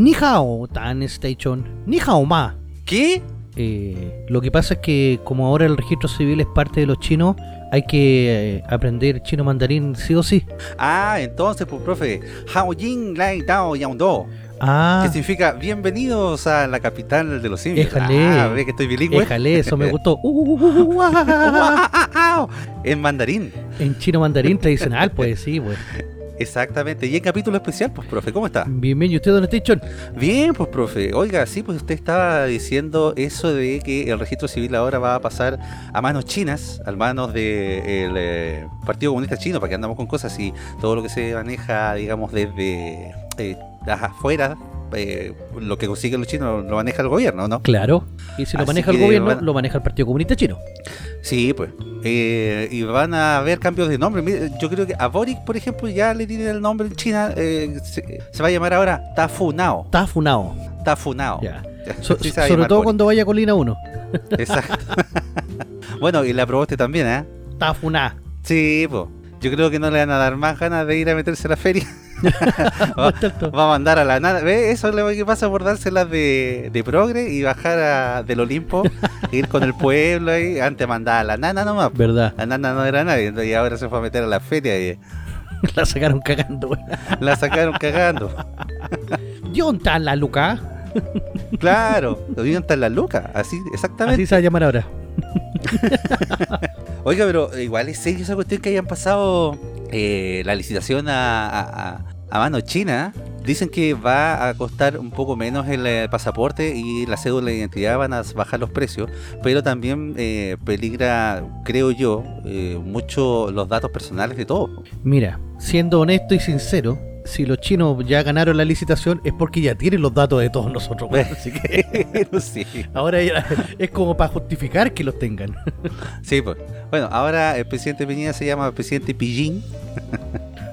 Ni hao, Tan Station. Ni hao ma. ¿Qué? Eh, lo que pasa es que como ahora el registro civil es parte de los chinos, hay que eh, aprender chino mandarín sí o sí. Ah, entonces, pues, profe, Hao Jing Lai Dao Yang Do. Ah, Que significa bienvenidos a la capital de los simios. Éjale. Ah, ve que estoy bilingüe. déjale, eso me gustó. En mandarín. En chino mandarín tradicional, pues sí, pues. Exactamente. Y en capítulo especial, pues, profe, ¿cómo está? Bienvenido, ¿y usted, Don Station? Bien, pues, profe. Oiga, sí, pues usted estaba diciendo eso de que el registro civil ahora va a pasar a manos chinas, a manos del Partido Comunista Chino, para que andamos con cosas y todo lo que se maneja, digamos, desde eh, las afuera, eh, lo que consiguen los chinos lo maneja el gobierno, ¿no? Claro. Y si lo Así maneja el gobierno, lo maneja el Partido Comunista Chino. Sí, pues. Eh, y van a haber cambios de nombre. Yo creo que a Boric, por ejemplo, ya le tienen el nombre en China. eh, se, se va a llamar ahora Tafunao. Tafunao. So- va a sobre todo Boric. cuando vaya a Colina 1. Exacto. bueno, y la aprobaste también, ¿eh? Funado. Sí, pues. Yo creo que no le van a dar más ganas de ir a meterse a la feria. va, va a mandar a la nada. ¿Ves? Eso es lo que pasa por dárselas de, de progre y bajar a- del Olimpo, ir con el pueblo ahí. Antes mandaba a la nana nomás. ¿Verdad? La nana no era nadie, y ahora se fue a meter a la feria y La sacaron cagando. la sacaron cagando. ¿Y dónde está la Luca? Claro, hasta en la luca, así, exactamente. Así se va a llamar ahora. Oiga, pero igual es serio esa cuestión que hayan pasado eh, la licitación a, mano china. Dicen que va a costar un poco menos el eh, pasaporte y la cédula de identidad van a bajar los precios, pero también eh, peligra, creo yo, eh, mucho los datos personales de todos. Mira, siendo honesto y sincero, si los chinos ya ganaron la licitación es porque ya tienen los datos de todos nosotros. Así que sé. ahora ya es como para justificar que los tengan. Sí, pues. Bueno, ahora el presidente Piñera se llama presidente Pillín.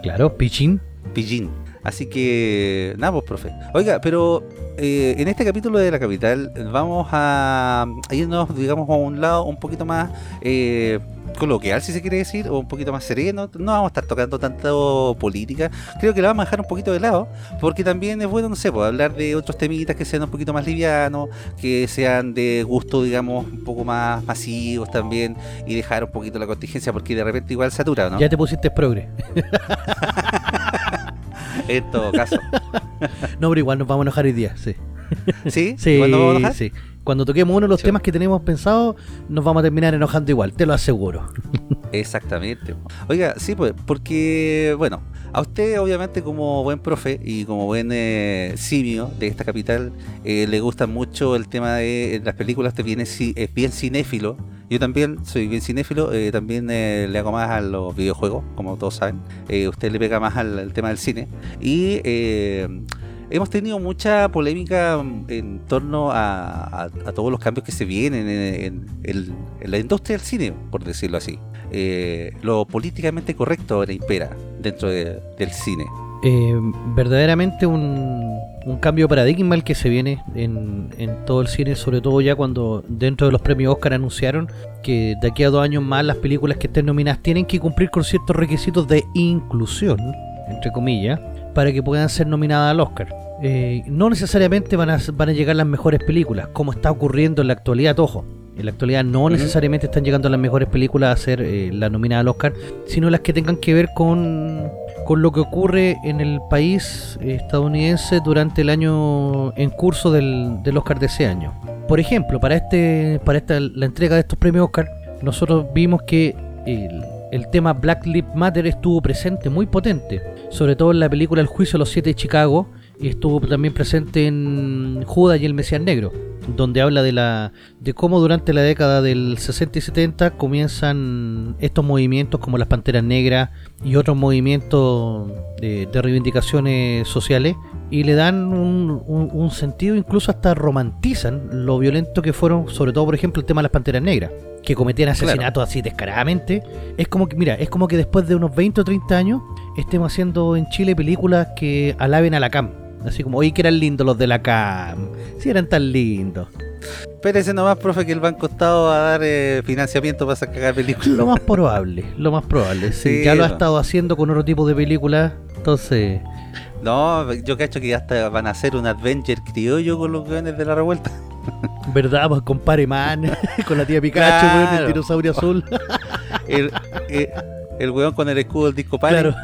Claro, pichín. Pillín. Así que, nada, pues, profe. Oiga, pero eh, en este capítulo de la capital vamos a, a irnos, digamos, a un lado un poquito más eh, coloquial, si se quiere decir, o un poquito más sereno. No vamos a estar tocando tanto política. Creo que la vamos a dejar un poquito de lado, porque también es bueno, no sé, pues, hablar de otros temitas que sean un poquito más livianos, que sean de gusto, digamos, un poco más masivos también, y dejar un poquito la contingencia, porque de repente igual satura, ¿no? Ya te pusiste progre. En todo caso. No, pero igual nos vamos a enojar hoy día, sí. ¿Sí? Sí, ¿Cuándo vamos a enojar? sí. Cuando toquemos uno de los Sí. temas que tenemos pensados, nos vamos a terminar enojando igual, te lo aseguro. Exactamente. Oiga, sí, pues, porque, bueno, a usted obviamente como buen profe y como buen eh, simio de esta capital, eh, le gusta mucho el tema de eh, las películas, te viene, es bien cinéfilo. Yo también soy bien cinéfilo, eh, también eh, le hago más a los videojuegos, como todos saben. Eh, usted le pega más al, al tema del cine. Y eh, hemos tenido mucha polémica en torno a, todos los cambios que se vienen en, la industria del cine, por decirlo así. Eh, lo políticamente correcto ahora impera dentro de- del cine. Eh, verdaderamente un, cambio paradigma el que se viene en, en todo el cine, sobre todo ya cuando dentro de los premios Oscar anunciaron que de aquí a dos años más las películas que estén nominadas tienen que cumplir con ciertos requisitos de inclusión, entre comillas, para que puedan ser nominadas al Oscar. Eh, no necesariamente van a, van a llegar las mejores películas, como está ocurriendo en la actualidad, ojo. En la actualidad no necesariamente están llegando las mejores películas a ser eh, la nominada al Oscar, sino las que tengan que ver con, con lo que ocurre en el país estadounidense durante el año en curso del, del Oscar de ese año. Por ejemplo, para este para esta la entrega de estos premios Oscar, nosotros vimos que el, el tema Black Lives Matter estuvo presente muy potente, sobre todo en la película El juicio de los siete de Chicago y estuvo también presente en Judas y el Mesías Negro, donde habla de la de cómo durante la década del 60 y 70 comienzan estos movimientos como las Panteras Negras y otros movimientos de, de reivindicaciones sociales y le dan un, un- un sentido, incluso hasta romantizan lo violento que fueron, sobre todo por ejemplo el tema de las Panteras Negras, que cometían asesinatos así descaradamente. Es como que, mira, es como que después de unos 20 o 30 años estemos haciendo en Chile películas que alaben a la CAM. Así como, oye, que eran lindos los de la CAM. Si eran tan lindos. Espérese nomás, profe, que el banco estado a dar eh, financiamiento para sacar películas. Lo más probable, lo más probable. Sí, Sí, ya lo ha estado haciendo con otro tipo de películas. Entonces, No, yo cacho que hasta van a hacer un Adventure criollo con los weones de la revuelta. ¿Verdad? Pues con Man, con la tía Pikachu, Claro. el dinosaurio azul. El, el, el weón con el escudo del disco padre. claro.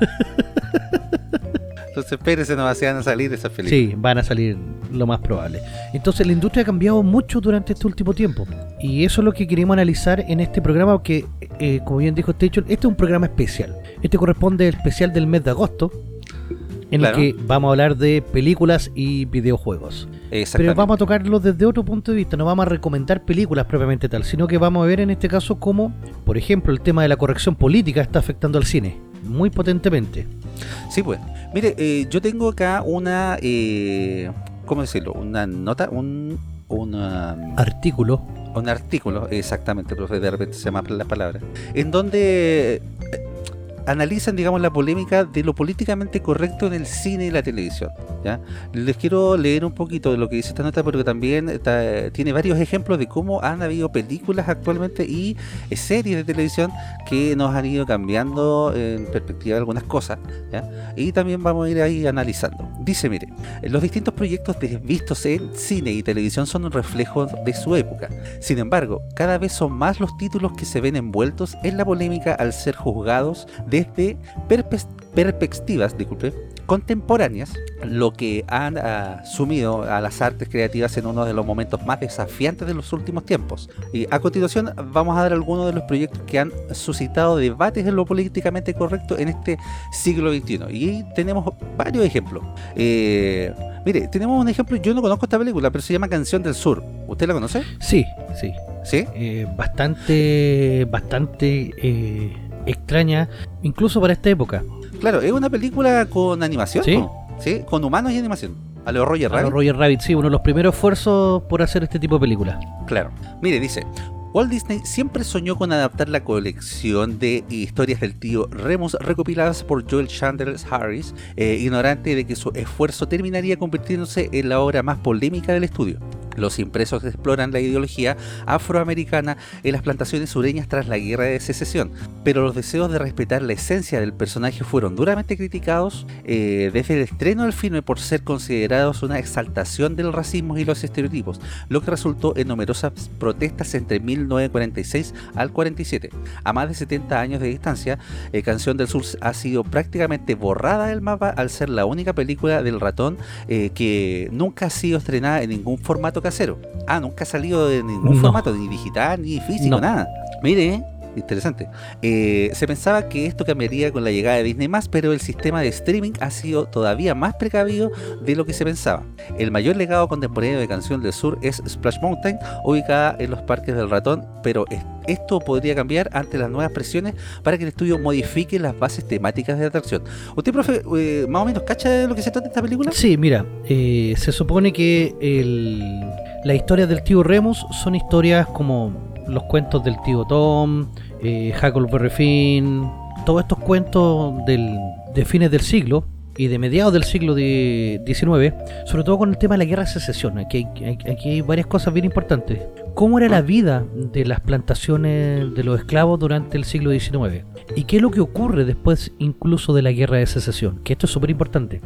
Entonces, espérese, no van a salir esas películas. Sí, van a salir lo más probable. Entonces la industria ha cambiado mucho durante este último tiempo. Y eso es lo que queremos analizar en este programa, que eh, como bien dijo Station, este es un programa especial. Este corresponde al especial del mes de agosto, en Claro. el que vamos a hablar de películas y videojuegos. Pero Exactamente. vamos a tocarlo desde otro punto de vista, no vamos a recomendar películas propiamente tal, sino que vamos a ver en este caso cómo, por ejemplo, el tema de la corrección política está afectando al cine, muy potentemente. Sí, pues. Mire, eh, yo tengo acá una. Eh, ¿Cómo decirlo? Una nota, un. Una, Artículo. un artículo, exactamente, profe, de repente se llaman las palabras, en donde analizan, digamos, la polémica de lo políticamente correcto en el cine y la televisión. ¿ya? Les quiero leer un poquito de lo que dice esta nota, porque también está- tiene varios ejemplos de cómo han habido películas actualmente y eh, series de televisión que nos han ido cambiando en perspectiva de algunas cosas. ¿ya? Y también vamos a ir ahí analizando. Dice, mire, los distintos proyectos vistos en cine y televisión son un reflejo de su época. Sin embargo, cada vez son más los títulos que se ven envueltos en la polémica al ser juzgados desde perspectivas disculpe, contemporáneas, lo que han ah, sumido a las artes creativas en uno de los momentos más desafiantes de los últimos tiempos. Y a continuación vamos a dar algunos de los proyectos que han suscitado debates en lo políticamente correcto en este siglo XXI. Y tenemos varios ejemplos. Eh, mire, tenemos un ejemplo, yo no conozco esta película, pero se llama Canción del Sur. ¿Usted la conoce? Sí, sí. ¿Sí? eh, bastante, bastante eh, extraña, incluso para esta época. Claro, es una película con animación, Sí. ¿Sí? Con humanos y animación. A lo Roger A lo Rabbit. Roger Rabbit, sí, uno de los primeros esfuerzos por hacer este tipo de películas. Claro. Mire, dice, Walt Disney siempre soñó con adaptar la colección de historias del tío Remus recopiladas por Joel Chandler Harris, eh, ignorante de que su esfuerzo terminaría convirtiéndose en la obra más polémica del estudio. Los impresos exploran la ideología afroamericana en las plantaciones sureñas tras la guerra de secesión, pero los deseos de respetar la esencia del personaje fueron duramente criticados eh, desde el estreno del filme por ser considerados una exaltación del racismo y los estereotipos, lo que resultó en numerosas protestas entre 1946 al 47. A más de 70 años de distancia, eh, Canción del Sur ha sido prácticamente borrada del mapa al ser la única película del ratón eh, que nunca ha sido estrenada en ningún formato casero. Ah, nunca ha salido en ningún No. formato, ni digital, ni físico, No. nada. Mire, eh, Interesante. Eh, se pensaba que esto cambiaría con la llegada de Disney pero el sistema de streaming ha sido todavía más precavido de lo que se pensaba. El mayor legado contemporáneo de Canción del Sur es Splash Mountain, ubicada en los parques del ratón, pero es- esto podría cambiar ante las nuevas presiones para que el estudio modifique las bases temáticas de la atracción. ¿Usted, profe, eh, más o menos cacha de lo que se trata esta película? Sí, mira, eh, se supone que el, las historias del tío Remus son historias como los cuentos del tío Tom, eh, Huckleberry Finn, todos estos cuentos del, de fines del siglo y de mediados del siglo XIX, sobre todo con el tema de la guerra de secesión. Aquí hay, aquí hay varias cosas bien importantes. ¿Cómo era la vida de las plantaciones de los esclavos durante el siglo XIX? ¿Y qué es lo que ocurre después incluso de la guerra de secesión? Que esto es súper importante.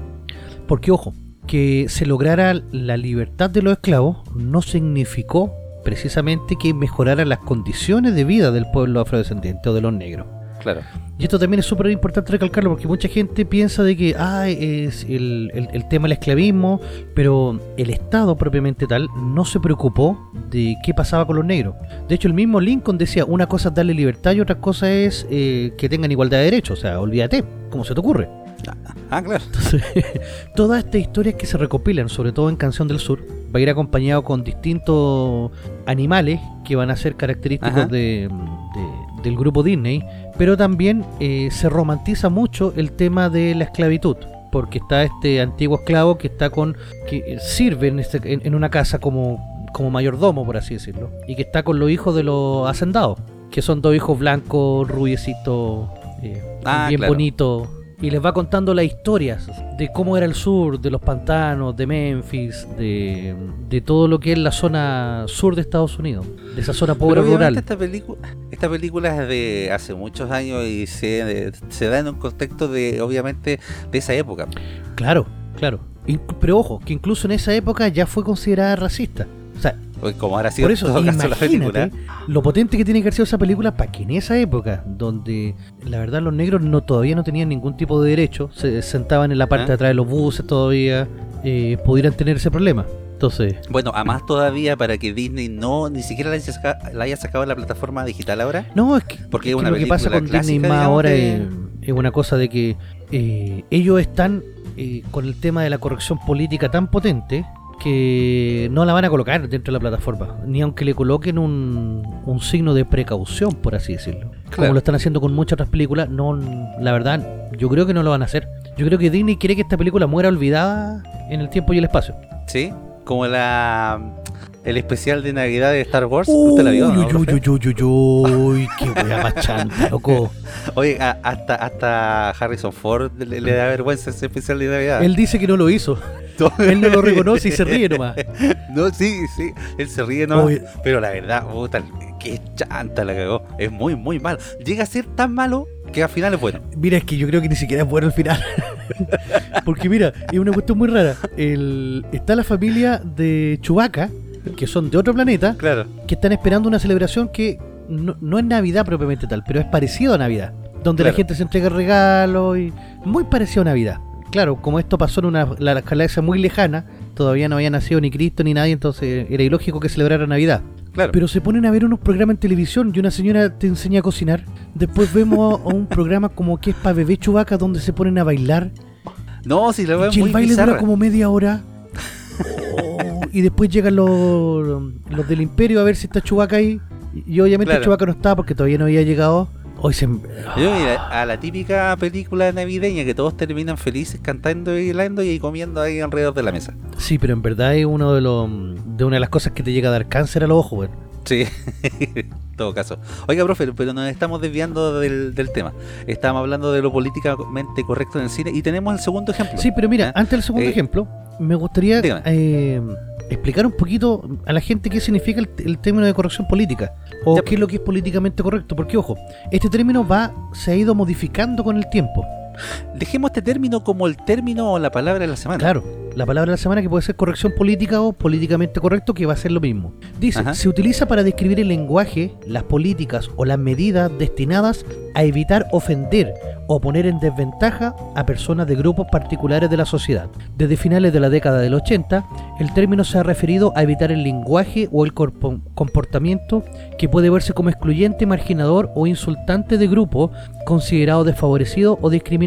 Porque, ojo, que se lograra la libertad de los esclavos no significó precisamente que mejoraran las condiciones de vida del pueblo afrodescendiente o de los negros. Claro. Y esto también es súper importante recalcarlo porque mucha gente piensa de que ah, es el, el- el tema del esclavismo, pero el Estado propiamente tal no se preocupó de qué pasaba con los negros. De hecho, el mismo Lincoln decía, una cosa es darle libertad y otra cosa es eh, que tengan igualdad de derechos. O sea, olvídate, ¿cómo se te ocurre? Ah, claro. Entonces, todas estas historias que se recopilan, sobre todo en Canción del Sur, va a ir acompañado con distintos animales que van a ser característicos de, de- del grupo Disney, pero también eh, se romantiza mucho el tema de la esclavitud. Porque está este antiguo esclavo que está con. que sirve en, este- en- en una casa como, como mayordomo, por así decirlo. Y que está con los hijos de los hacendados. Que son dos hijos blancos, rubiecitos, eh, Ah, bien claro. bonitos y les va contando las historias de cómo era el sur, de los pantanos, de Memphis, de, de todo lo que es la zona sur de Estados Unidos, de esa zona pobre rural. Esta, película, esta película es de hace muchos años y se, se da en un contexto de, obviamente, de esa época. Claro, Claro. Pero ojo, que incluso en esa época ya fue considerada racista. O sea, como ahora sido por en eso, todo caso la película. lo potente que tiene que haber sido esa película para que en esa época, donde la verdad los negros no todavía no tenían ningún tipo de derecho, se sentaban en la parte ¿Ah? de atrás de los buses todavía, eh, pudieran tener ese problema. Entonces, Bueno, a más todavía para que Disney no ni siquiera la haya, saca- la haya sacado de la plataforma digital ahora. no, es que, Porque es es que una lo que pasa con Disney más ahora es una cosa de que eh, ellos están eh, con el tema de la corrección política tan potente que no la van a colocar dentro de la plataforma, ni aunque le coloquen un, un signo de precaución, por así decirlo. Como lo están haciendo con muchas otras películas, no, la verdad, yo creo que no lo van a hacer. Yo creo que Disney quiere que esta película muera olvidada en el tiempo y el espacio. Sí, como la el especial de Navidad de Star Wars. ¿Usted la vio? Uy, no, uy, uy, uy, uy, uy, qué wea más chanta, loco. Oye, a- hasta, hasta Harrison Ford le, le da vergüenza ese especial de Navidad. Él dice que no lo hizo. Él no lo reconoce y se ríe nomás. No, sí, sí, él se ríe nomás. Pero la verdad, puta, qué chanta la cagó. Es muy, muy malo. Llega a ser tan malo que al final es bueno. Mira, es que yo creo que ni siquiera es bueno al final. Porque mira, es una cuestión muy rara. El, está la familia de Chewbacca, que son de otro planeta, Claro. que están esperando una celebración que no, no es Navidad propiamente tal, pero es parecido a Navidad. Donde la gente se entrega regalos y muy parecido a Navidad. Claro, como esto pasó en una la galaxia muy lejana, todavía no había nacido ni Cristo ni nadie, entonces era ilógico que celebrara Navidad. Claro. Pero se ponen a ver unos programas en televisión y una señora te enseña a cocinar. Después vemos a un programa como que es para bebé chubaca donde se ponen a bailar. no, si la y muy el baile bizarra. dura como media hora. Oh, y después llegan los, los del imperio a ver si está Chubaca ahí. Y obviamente Claro. Chubaca no estaba porque todavía no había llegado. Hoy se... Yo, mira, a la típica película navideña que todos terminan felices cantando y bailando y comiendo ahí alrededor de la mesa. Sí, pero en verdad es uno de los de una de las cosas que te llega a dar cáncer a los ojos, weón. Sí, en todo caso. Oiga, profe, pero nos estamos desviando del, del tema. Estábamos hablando de lo políticamente correcto en el cine y tenemos el segundo ejemplo. Sí, pero mira, ¿Eh? antes del segundo Eh, ejemplo, me gustaría dígame. eh, explicar un poquito a la gente qué significa el, el término de corrección política o Ya, qué es lo que es políticamente correcto. Porque, ojo, este término va se ha ido modificando con el tiempo. Dejemos este término como el término o la palabra de la semana. Claro, la palabra de la semana que puede ser corrección política o políticamente correcto, que va a ser lo mismo. Dice, Ajá. se utiliza para describir el lenguaje, las políticas o las medidas destinadas a evitar ofender o poner en desventaja a personas de grupos particulares de la sociedad. Desde finales de la década del 80, el término se ha referido a evitar el lenguaje o el comportamiento que puede verse como excluyente, marginador o insultante de grupo considerado desfavorecido o discriminado,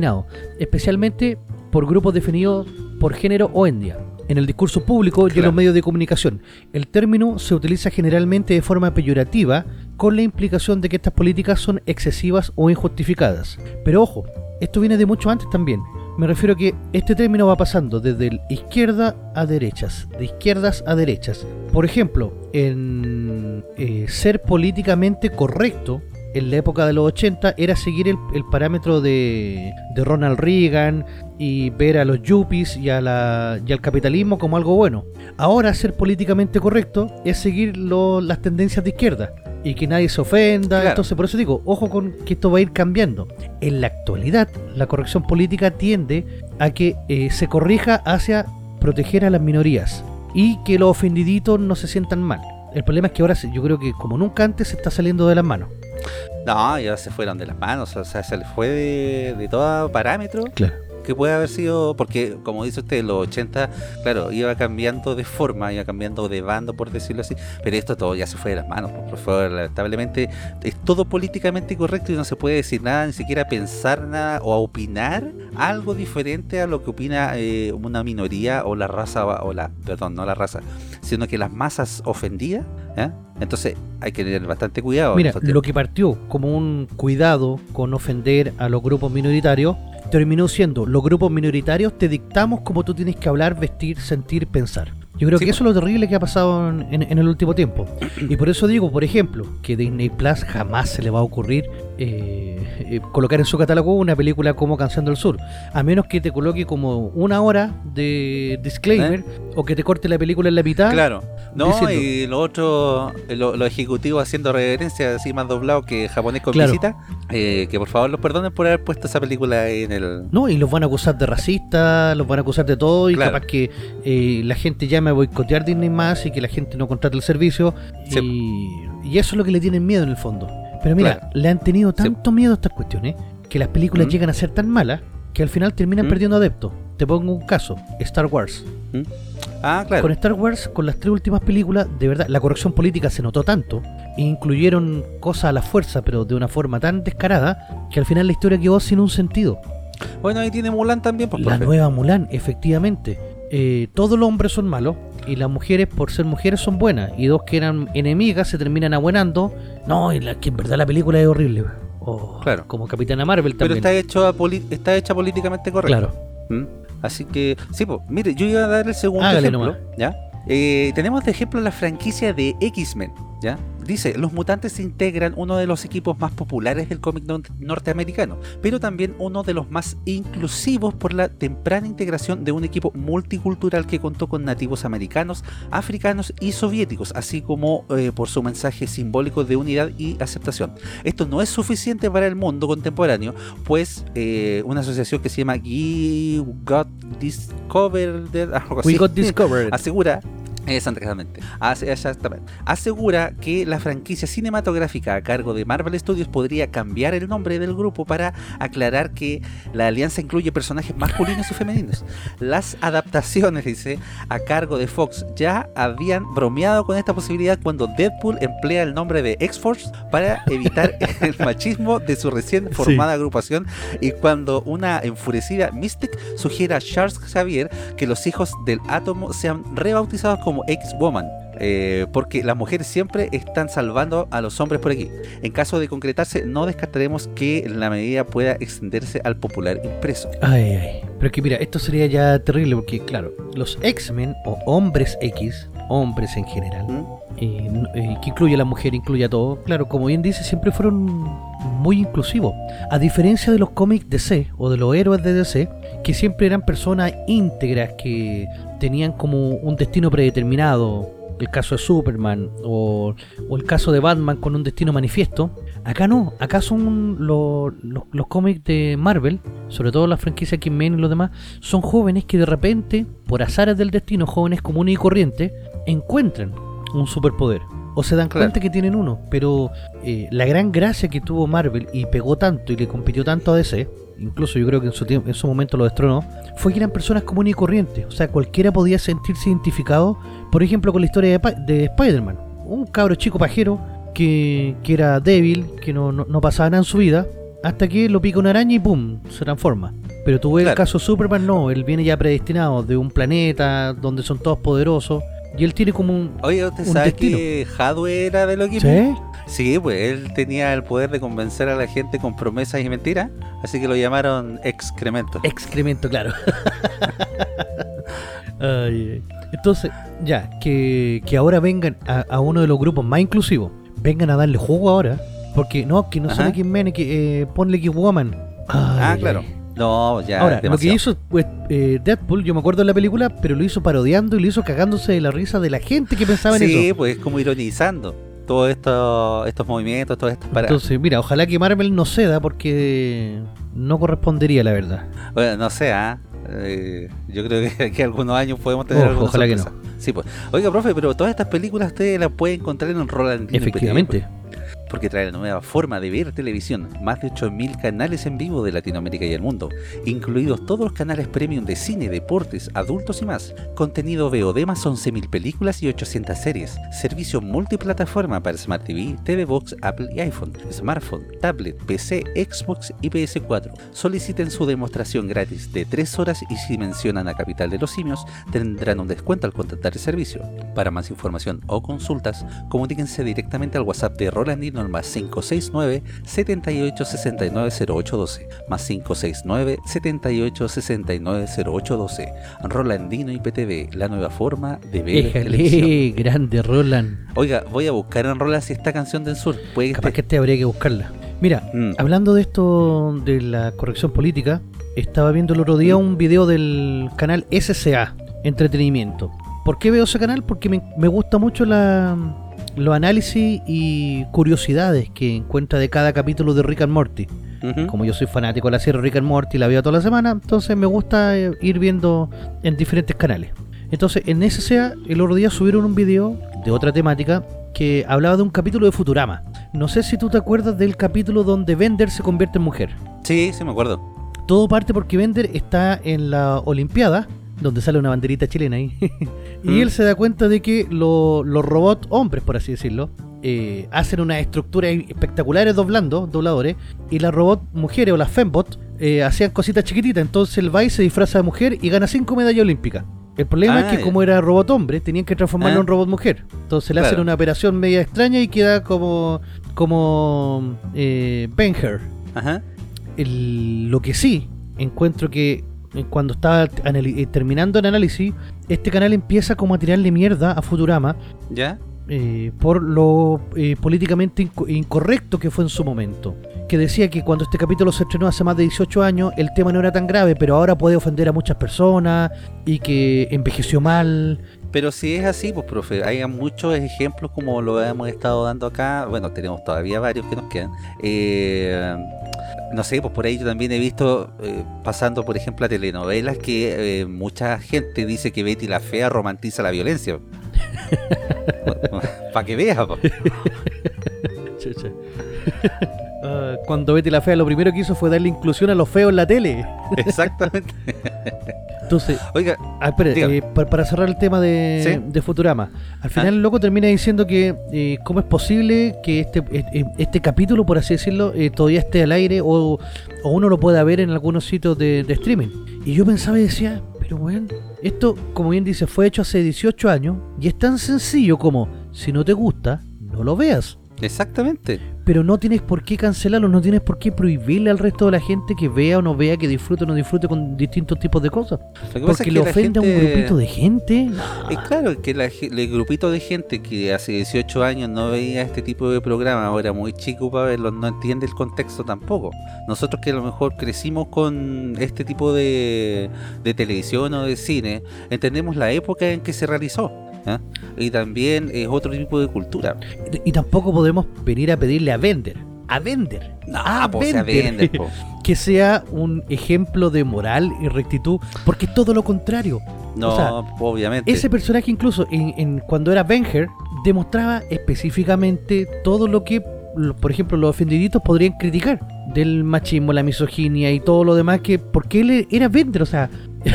especialmente por grupos definidos por género o etnia. En el discurso público y en los medios de comunicación, el término se utiliza generalmente de forma peyorativa con la implicación de que estas políticas son excesivas o injustificadas. Pero ojo, esto viene de mucho antes también. Me refiero a que este término va pasando desde el izquierda a derechas, de izquierdas a derechas. Por ejemplo, en eh, ser políticamente correcto en la época de los 80 era seguir el, el parámetro de, de Ronald Reagan y ver a los yuppies y, a la, y al capitalismo como algo bueno. Ahora ser políticamente correcto es seguir lo- las tendencias de izquierda y que nadie se ofenda. Claro. Entonces, por eso digo, ojo con que esto va a ir cambiando. En la actualidad, la corrección política tiende a que eh, se corrija hacia proteger a las minorías y que los ofendiditos no se sientan mal. El problema es que ahora yo creo que como nunca antes se está saliendo de las manos. No, ya se fueron de las manos, o sea, se les fue de, de todo parámetro Claro. que puede haber sido, porque como dice usted, los 80, claro, iba cambiando de forma, iba cambiando de bando, por decirlo así, pero esto todo ya se fue de las manos, pues, por favor, lamentablemente es todo políticamente correcto y no se puede decir nada, ni siquiera pensar nada o opinar algo diferente a lo que opina eh, una minoría o la raza, o la, perdón, no la raza, sino que las masas ofendidas, ¿eh? Entonces hay que tener bastante cuidado. Mira, lo que partió como un cuidado con ofender a los grupos minoritarios, terminó siendo los grupos minoritarios te dictamos cómo tú tienes que hablar, vestir, sentir, pensar. Yo creo Sí, que eso es lo terrible que ha pasado en, en- en el último tiempo. Y por eso digo, por ejemplo, que Disney Plus jamás se le va a ocurrir eh, eh, colocar en su catálogo una película como Canción del Sur. A menos que te coloque como una hora de disclaimer o que te corte la película en la mitad. Claro. No, diciendo- y lo otro, lo, lo ejecutivo haciendo reverencia, así más doblado que japonés con Claro. visita, eh, que por favor los perdonen por haber puesto esa película en el... No, y los van a acusar de racistas, los van a acusar de todo, y Claro. capaz que eh, la gente llame a boicotear Disney más y que la gente no contrate el servicio. Sí. Y, y eso es lo que le tienen miedo en el fondo. Pero mira, Claro. le han tenido tanto miedo a estas cuestiones que las películas ¿Mm? llegan a ser tan malas que al final terminan ¿Mm? perdiendo adeptos. Te pongo un caso, Star Wars. Ah, claro. Con Star Wars, con las tres últimas películas, de verdad, la corrección política se notó tanto, e incluyeron cosas a la fuerza, pero de una forma tan descarada, que al final la historia quedó sin un sentido. Bueno, ahí tiene Mulan también, pues, La profe. nueva Mulan, efectivamente. Eh, todos los hombres son malos y las mujeres, por ser mujeres, son buenas. Y dos que eran enemigas se terminan abuenando. No, y la, que en verdad la película es horrible. Oh, Claro. Como Capitana Marvel Pero también. está, hecho a poli- está hecha políticamente correcta. Claro. ¿Mm? Así que, sí, pues, mire, yo iba a dar el segundo Hágale ejemplo, nomás. ¿ya? Eh, tenemos de ejemplo la franquicia de X-Men, ¿ya? Dice, los mutantes integran uno de los equipos más populares del cómic no- norteamericano, pero también uno de los más inclusivos por la temprana integración de un equipo multicultural que contó con nativos americanos, africanos y soviéticos, así como eh, por su mensaje simbólico de unidad y aceptación. Esto no es suficiente para el mundo contemporáneo, pues eh, una asociación que se llama We Got Discovered, algo We así, got discovered. asegura Exactamente. Asegura que la franquicia cinematográfica a cargo de Marvel Studios podría cambiar el nombre del grupo para aclarar que la alianza incluye personajes masculinos y femeninos. Las adaptaciones, dice, a cargo de Fox ya habían bromeado con esta posibilidad cuando Deadpool emplea el nombre de X-Force para evitar el machismo de su recién formada agrupación y cuando una enfurecida Mystic sugiere a Charles Xavier que los hijos del átomo sean rebautizados como X-Woman. eh, porque las mujeres siempre están salvando a los hombres por aquí. En caso de concretarse, no descartaremos que la medida pueda extenderse al popular impreso. Ay, ay. Pero que mira, esto sería ya terrible porque, claro, los X-Men o hombres X, hombres en general, ¿Mm? eh, eh, que incluye a la mujer, incluye a todo, claro, como bien dice, siempre fueron muy inclusivos. A diferencia de los cómics DC o de los héroes de DC, que siempre eran personas íntegras que tenían como un destino predeterminado. El caso de Superman o, o el caso de Batman con un destino manifiesto. Acá no, acá son lo- lo- los cómics de Marvel, sobre todo la franquicia X-Men y los demás, son jóvenes que de repente, por azares del destino, jóvenes comunes y corrientes, encuentran un superpoder. O se dan Claro. cuenta que tienen uno. Pero eh, la gran gracia que tuvo Marvel y pegó tanto y le compitió tanto a DC, incluso yo creo que en su, tiempo, en su momento lo destronó, fue que eran personas comunes y corrientes. O sea, cualquiera podía sentirse identificado, por ejemplo, con la historia de, de Spider-Man. Un cabro chico pajero que, que era débil, que no, no, no pasaba nada en su vida, hasta que lo pica una araña y ¡pum! se transforma. Pero tú ves el caso de Superman, no, él viene ya predestinado de un planeta donde son todos poderosos. Y él tiene como un... Oye, ¿usted Un sabe destino. que Hadwe era de los equipos? ¿Sí? Sí, pues él tenía el poder de convencer a la gente con promesas y mentiras, así que lo llamaron excremento. Excremento, claro. Ay, ay. Entonces, ya, que, que ahora vengan a, a uno de los grupos más inclusivos, vengan a darle juego ahora, porque no, que no son Ajá. X-Men, es que eh, ponle X-Woman. Ah, claro. No, ya. Ahora, lo que hizo pues, eh, Deadpool, yo me acuerdo de la película, pero lo hizo parodiando y lo hizo cagándose de la risa de la gente que pensaba en Sí, eso. pues como ironizando todos estos, estos movimientos, todas estas paradas. Entonces, mira, ojalá que Marvel no ceda porque no correspondería, la verdad. Bueno, no sé, ¿ah? Eh, yo creo que aquí algunos años podemos tener alguna ojalá que sorpresa. Sí, pues. Oiga, profe, pero todas estas películas ustedes las pueden encontrar en Roland Efectivamente. Porque trae la nueva forma de ver televisión, más de 8.000 canales en vivo de Latinoamérica y el mundo, incluidos todos los canales premium de cine, deportes, adultos y más, contenido VOD más 11.000 películas y 800 series, servicio multiplataforma para Smart TV, TV Box, Apple y iPhone, smartphone, tablet, PC, Xbox y PS4. Soliciten su demostración gratis de 3 horas y si mencionan a Capital de los Simios tendrán un descuento al contratar el servicio. Para más información o consultas, comuníquense directamente al WhatsApp de Rolandino más 569 78 69 0812 más 569 78 69 0812 Rolandino IPTV, la nueva forma de ver televisión. Éjale, grande Roland. Oiga, voy a buscar en Roland si esta canción del sur puede que Capaz esté- que este habría que buscarla. Mira, Mm. hablando de esto de la corrección política, estaba viendo el otro día un video del canal SCA, Entretenimiento. ¿Por qué veo ese canal? Porque me, me gusta mucho la, los análisis y curiosidades que encuentra de cada capítulo de Rick and Morty. Como yo soy fanático de la serie Rick and Morty, la veo toda la semana, entonces me gusta eh, ir viendo en diferentes canales. Entonces, en SCA, el otro día subieron un video de otra temática que hablaba de un capítulo de Futurama. No sé si tú te acuerdas del capítulo donde Bender se convierte en mujer. Sí, sí me acuerdo. Todo parte porque Bender está en la Olimpiada, donde sale una banderita chilena ahí. y Mm. él se da cuenta de que lo- los robots, hombres por así decirlo, eh, hacen unas estructuras espectaculares doblando, dobladores, y las robots mujeres o las fembot eh, hacían cositas chiquititas. Entonces él va y se disfraza de mujer y gana cinco medallas olímpicas. El problema Ah, es que ya. como era robot hombre, tenían que transformarlo Ah. en robot mujer. Entonces le hacen una operación media extraña y queda como como eh, Ben-Hur. Ajá. El- lo que sí encuentro que cuando estaba eh, terminando el análisis, este canal empieza como a tirarle mierda a Futurama ¿Ya? eh, por lo eh, políticamente inco- incorrecto que fue en su momento. Que decía que cuando este capítulo se estrenó hace más de 18 años, el tema no era tan grave, pero ahora puede ofender a muchas personas y que envejeció mal. Pero si es así, pues profe, hay muchos ejemplos como lo hemos estado dando acá. Bueno, tenemos todavía varios que nos quedan. Eh, no sé, pues por ahí yo también he visto, eh, pasando por ejemplo a telenovelas, que eh, mucha gente dice que Betty la Fea romantiza la violencia. Para que veas, pues. Ah, cuando Betty la Fea lo primero que hizo fue darle inclusión a los feos en la tele. Exactamente. Entonces, Oiga, Ah, espere, Dígame. eh, pa- para cerrar el tema de, Sí. de Futurama. Al final Ah. el loco termina diciendo que eh, cómo es posible que este, este, este capítulo, por así decirlo, eh, todavía esté al aire o, o uno lo pueda ver en algunos sitios de, de streaming. Y yo pensaba y decía, pero bueno, esto, como bien dice, fue hecho hace 18 años y es tan sencillo como, si no te gusta, no lo veas. exactamente. Pero no tienes por qué cancelarlo, no tienes por qué prohibirle al resto de la gente que vea o no vea, que disfrute o no disfrute con distintos tipos de cosas. Lo Porque es le que ofende a un grupito de gente. Es claro que la el grupito de gente que hace 18 años no veía este tipo de programa, ahora muy chico para verlo, no entiende el contexto tampoco. Nosotros que a lo mejor crecimos con este tipo de, de televisión o de cine, entendemos la época en que se realizó. ¿Ah? Y también es otro tipo de cultura. Y tampoco podemos venir a pedirle a Vender, a Vender, No, a pues, Bender, que sea un ejemplo de moral y rectitud, porque es todo lo contrario. No, O sea, obviamente. Ese personaje incluso en, en- cuando era Benher demostraba específicamente todo lo que, por ejemplo, los ofendiditos podrían criticar del machismo, la misoginia y todo lo demás que porque él era Bender, o sea,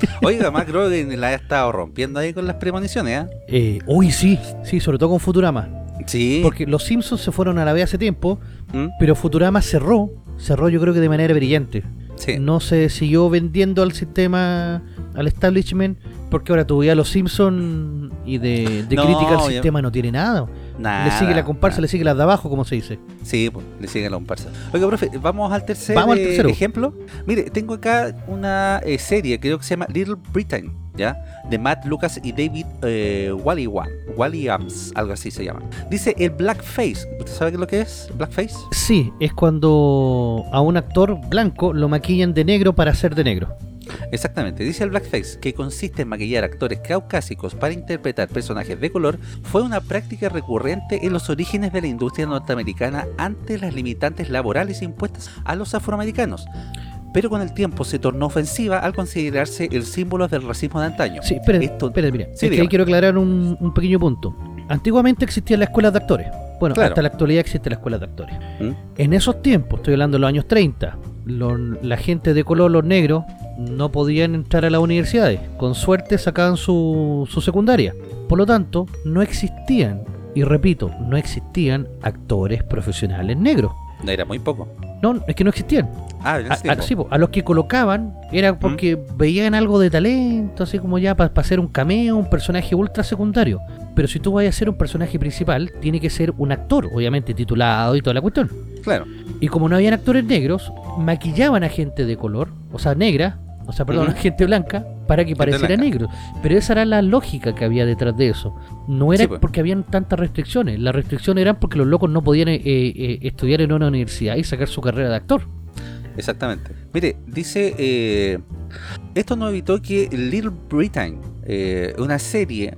Oiga, Mac Rogan la ha estado rompiendo ahí con las premoniciones, ¿ah? eh, uy sí, sí, sobre todo con Futurama, Sí. porque los Simpsons se fueron a la vez hace tiempo, ¿Mm? pero Futurama cerró, cerró yo creo que de manera brillante. Sí. No se siguió vendiendo al sistema, al establishment, porque ahora todavía los Simpsons y de, de No, crítica al sistema no tiene nada. Nada, le sigue la comparsa, nada. le sigue las de abajo, como se dice. Sí, pues, le sigue la comparsa. Oiga, profe, vamos al tercer, Vamos al eh, tercero. ejemplo. Mire, tengo acá una eh, serie, creo que se llama Little Britain, ¿ya? De Matt Lucas y David eh, Walliwan, Walliams, algo así se llama. Dice el blackface. ¿Usted sabe qué es lo que es? Blackface. Sí, es cuando a un actor blanco lo maquillan de negro para ser de negro. Exactamente, dice el blackface, que consiste en maquillar actores caucásicos para interpretar personajes de color, fue una práctica recurrente en los orígenes de la industria norteamericana ante las limitantes laborales impuestas a los afroamericanos. Pero con el tiempo se tornó ofensiva al considerarse el símbolo del racismo de antaño. Sí, espera, Esto- espera, mira. Sí, es que ahí quiero aclarar un, un pequeño punto. Antiguamente existían las escuelas de actores. Bueno, Claro. hasta la actualidad existe la escuela de actores. ¿Mm? En esos tiempos, estoy hablando de los años 30, lo- la gente de color, los negros, no podían entrar a las universidades. Con suerte sacaban su, su secundaria. Por lo tanto, no existían, y repito, no existían actores profesionales negros. No era muy poco. No, es que no existían. Ah, A, sí, a los que colocaban era porque veían algo de talento, así como ya para hacer un cameo, un personaje ultra secundario. Pero si tú vas a ser un personaje principal, tiene que ser un actor, obviamente titulado y toda la cuestión. Claro. Y como no habían actores negros, maquillaban a gente de color, o sea, negra, o sea, perdón, gente blanca, para que pareciera negro. Pero esa era la lógica que había detrás de eso. No era pues. porque habían tantas restricciones. Las restricciones eran porque los locos no podían eh, eh, estudiar en una universidad y sacar su carrera de actor. Exactamente. Mire, dice, eh, esto no evitó que Little Britain, una serie,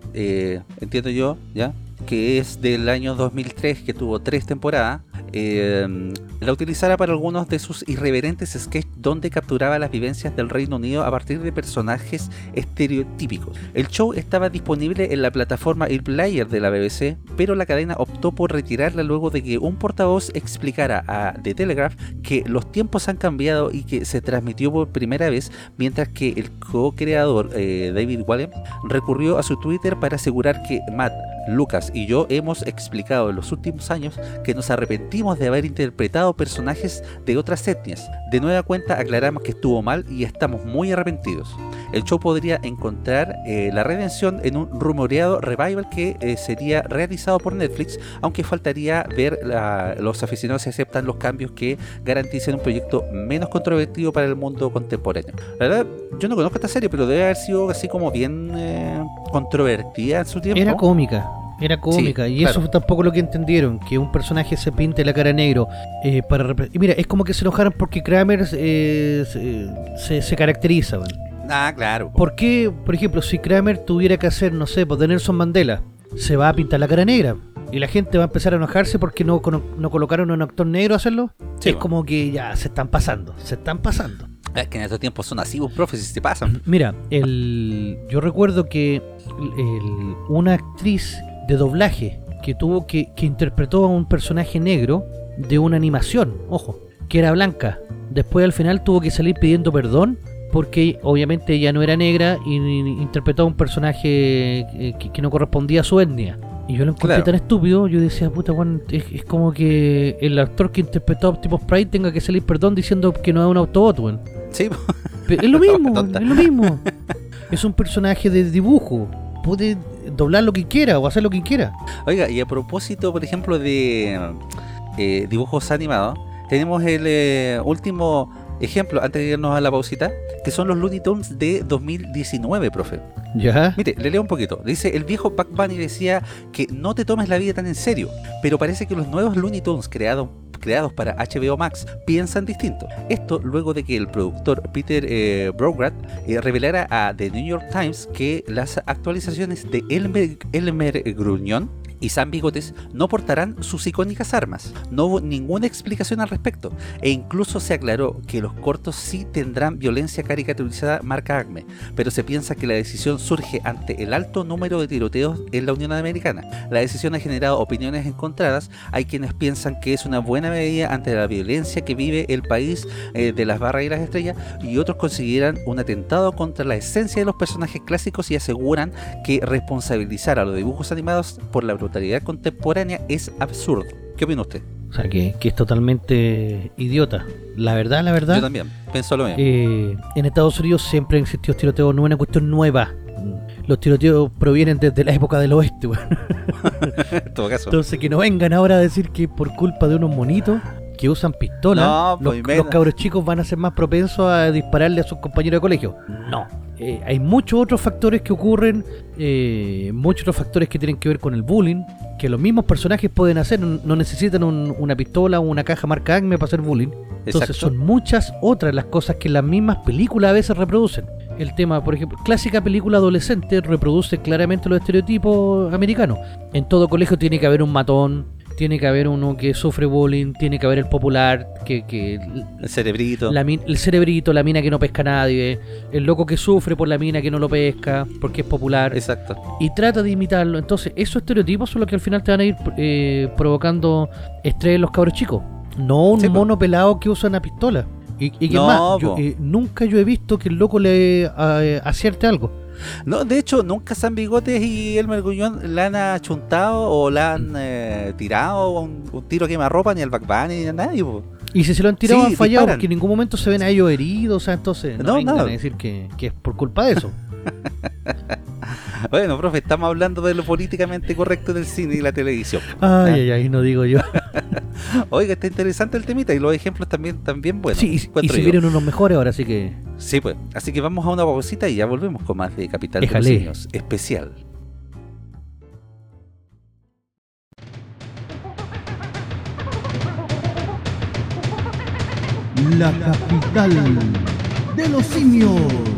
entiendo yo, ¿ya? que es del año 2003, que tuvo tres temporadas, eh, la utilizara para algunos de sus irreverentes sketches donde capturaba las vivencias del Reino Unido a partir de personajes estereotípicos. El show estaba disponible en la plataforma Player de la BBC, pero la cadena optó por retirarla luego de que un portavoz explicara a The Telegraph que los tiempos han cambiado y que se transmitió por primera vez, mientras que el co-creador eh, David Wallen recurrió a su Twitter para asegurar que Matt, Lucas y yo hemos explicado en los últimos años que nos arrepentimos de haber interpretado personajes de otras etnias. De nueva cuenta aclaramos que estuvo mal y estamos muy arrepentidos. El show podría encontrar eh, la redención en un rumoreado revival que eh, sería realizado por Netflix, aunque faltaría ver los aficionados si aceptan los cambios que garanticen un proyecto menos controvertido para el mundo contemporáneo. La verdad, yo no conozco esta serie, pero debe haber sido así como bien eh, controvertida en su tiempo. Era cómica. Era cómica, y eso fue tampoco lo que entendieron, que un personaje se pinte la cara negro eh, para Y mira, es como que se enojaron porque Kramer eh, se, se, caracteriza. Ah, claro. ¿Por qué, por ejemplo, si Kramer tuviera que hacer, no sé, pues de Nelson Mandela, se va a pintar la cara negra? Y la gente va a empezar a enojarse porque no, no colocaron a un actor negro a hacerlo. es como que ya se están pasando, se están pasando. Es que en estos tiempos son así, profes, si se pasan. Mira, el, yo recuerdo que el, una actriz de doblaje que tuvo que, que interpretó a un personaje negro de una animación, ojo, que era blanca. Después al final tuvo que salir pidiendo perdón porque obviamente ella no era negra y, interpretó a un personaje eh, que, no correspondía a su etnia. Y yo lo encontré tan estúpido, yo decía, puta, Juan, es, como que el actor que interpretó a Optimus Prime tenga que salir perdón diciendo que no es un Autobot, weón. Sí, es lo mismo, es lo mismo. Es un personaje de dibujo. Puede doblar lo que quiera o hacer lo que quiera. Oiga, y a propósito, por ejemplo, de eh, dibujos animados, tenemos el eh, último ejemplo, antes de irnos a la pausita, que son los Looney Tunes de 2019, profe. ¿Ya? Mire, le leo un poquito. Dice, el viejo Buck Bunny decía que no te tomes la vida tan en serio, pero parece que los nuevos Looney Tunes creados creados para HBO Max piensan distinto. Esto luego de que el productor Peter eh, eh revelara a The New York Times que las actualizaciones de Elmer, Elmer Gruñón y San Bigotes no portarán sus icónicas armas. No hubo ninguna explicación al respecto e incluso se aclaró que los cortos sí tendrán violencia caricaturizada marca ACME, pero se piensa que la decisión surge ante el alto número de tiroteos en la Unión Americana. La decisión ha generado opiniones encontradas, hay quienes piensan que es una buena medida ante la violencia que vive el país eh, de las barras y las estrellas y otros consideran un atentado contra la esencia de los personajes clásicos y aseguran que responsabilizar a los dibujos animados por la brutalidad contemporánea es absurdo. ¿Qué opina usted? O sea, que, es totalmente idiota. La verdad, la verdad. Yo también, pienso lo mismo. Eh, en Estados Unidos siempre han existido tiroteos, no es una cuestión nueva. Los tiroteos provienen desde la época del oeste, en todo caso. Entonces, que no vengan ahora a decir que por culpa de unos monitos que usan pistolas, los, pues, los cabros chicos van a ser más propensos a dispararle a sus compañeros de colegio. No eh, hay muchos otros factores que ocurren, eh, muchos otros factores que tienen que ver con el bullying, que los mismos personajes pueden hacer, no necesitan una pistola o una caja marca ACME para hacer bullying. Entonces son muchas otras las cosas que las mismas películas a veces reproducen. El tema, por ejemplo, clásica película adolescente reproduce claramente los estereotipos americanos. En todo colegio tiene que haber un matón, tiene que haber uno que sufre bullying, tiene que haber el popular, que... que el cerebrito. el cerebrito, la mina que no pesca a nadie, el loco que sufre por la mina que no lo pesca, porque es popular. Exacto. Y trata de imitarlo. Entonces, esos estereotipos son los que al final te van a ir eh, provocando estrés en los cabros chicos. No un mono pelado que usa una pistola. Y, y que más, eh, nunca yo he visto que el loco le eh, acierte algo. No, de hecho, nunca San Bigotes y el Merguñón la han achuntado o la han eh, tirado un, tiro que ropa ni el Backband ni a nadie. Y si se lo han tirado han fallado porque en ningún momento se ven a ellos heridos, o sea, entonces no, no a decir que, es por culpa de eso. bueno, profe, estamos hablando de lo políticamente correcto del cine y la televisión. Ay, ay, ay, no digo yo. Oiga, está interesante el temita y los ejemplos también, también buenos. Sí, y, y se vienen unos mejores ahora, así que. Sí, pues. Así que vamos a una pausita y ya volvemos con más de Capital de los. Simios especial. La capital de los simios.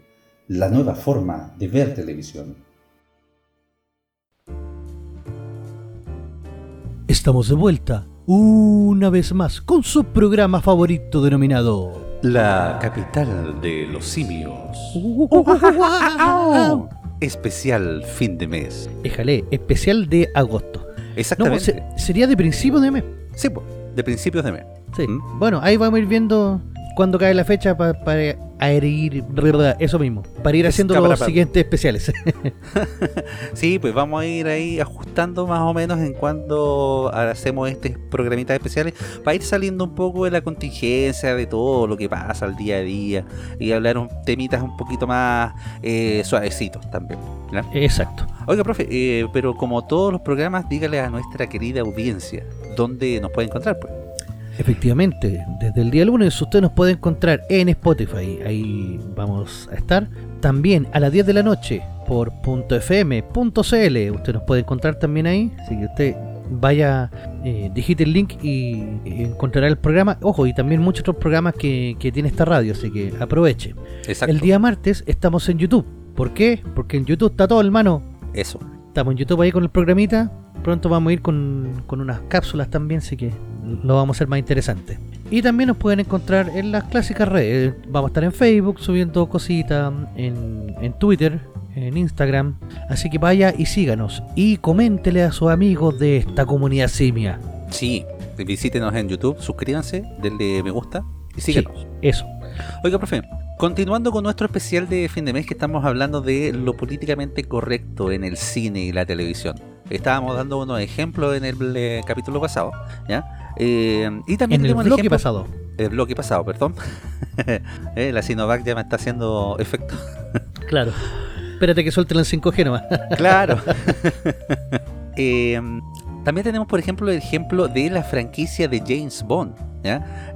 la nueva forma de ver televisión. Estamos de vuelta, una vez más, con su programa favorito denominado. La capital de los simios. Especial fin de mes. Éjale, especial de agosto. No, Exactamente. se- sería de principio de mes. Sí, pues, de principios de mes. Sí. ¿Mm? Bueno, ahí vamos a ir viendo cuándo cae la fecha pa- para ir, eso mismo, para ir haciendo los siguientes especiales. Sí, pues vamos a ir ahí ajustando más o menos en cuando hacemos este programitas especiales para ir saliendo un poco de la contingencia de todo lo que pasa al día a día y hablar un temitas un poquito más eh, suavecitos también. Exacto. Oiga, profe, eh, pero como todos los programas, dígale a nuestra querida audiencia dónde nos puede encontrar, pues. Efectivamente, desde el día lunes usted nos puede encontrar en Spotify, ahí vamos a estar. También a las 10 de la noche por .fm.cl, usted nos puede encontrar también ahí, así que usted vaya, eh, digite el link y, encontrará el programa. Ojo, y también muchos otros programas que, que tiene esta radio, así que aproveche. Exacto. El día martes estamos en YouTube. ¿Por qué? Porque en YouTube está todo, hermano. Eso. Estamos en YouTube ahí con el programita. Pronto vamos a ir con, con unas cápsulas también, así que lo vamos a hacer más interesante. Y también nos pueden encontrar en las clásicas redes. Vamos a estar en Facebook subiendo cositas, en, en Twitter, en Instagram. Así que vaya y síganos. Y coméntele a sus amigos de esta comunidad simia. Sí, visítenos en YouTube, suscríbanse, denle me gusta y Sí, síganos. eso. Oiga, profe, continuando con nuestro especial de fin de mes que estamos hablando de lo políticamente correcto en el cine y la televisión. Estábamos dando unos ejemplos en el eh, capítulo pasado, ¿ya? Eh, y también En el bloque ejemplo- pasado. El bloque pasado, perdón. Eh, la Sinovac ya me está haciendo efecto. Claro. Espérate que suelten el 5G nomás. Claro. También tenemos, por ejemplo, el ejemplo de la franquicia de James Bond.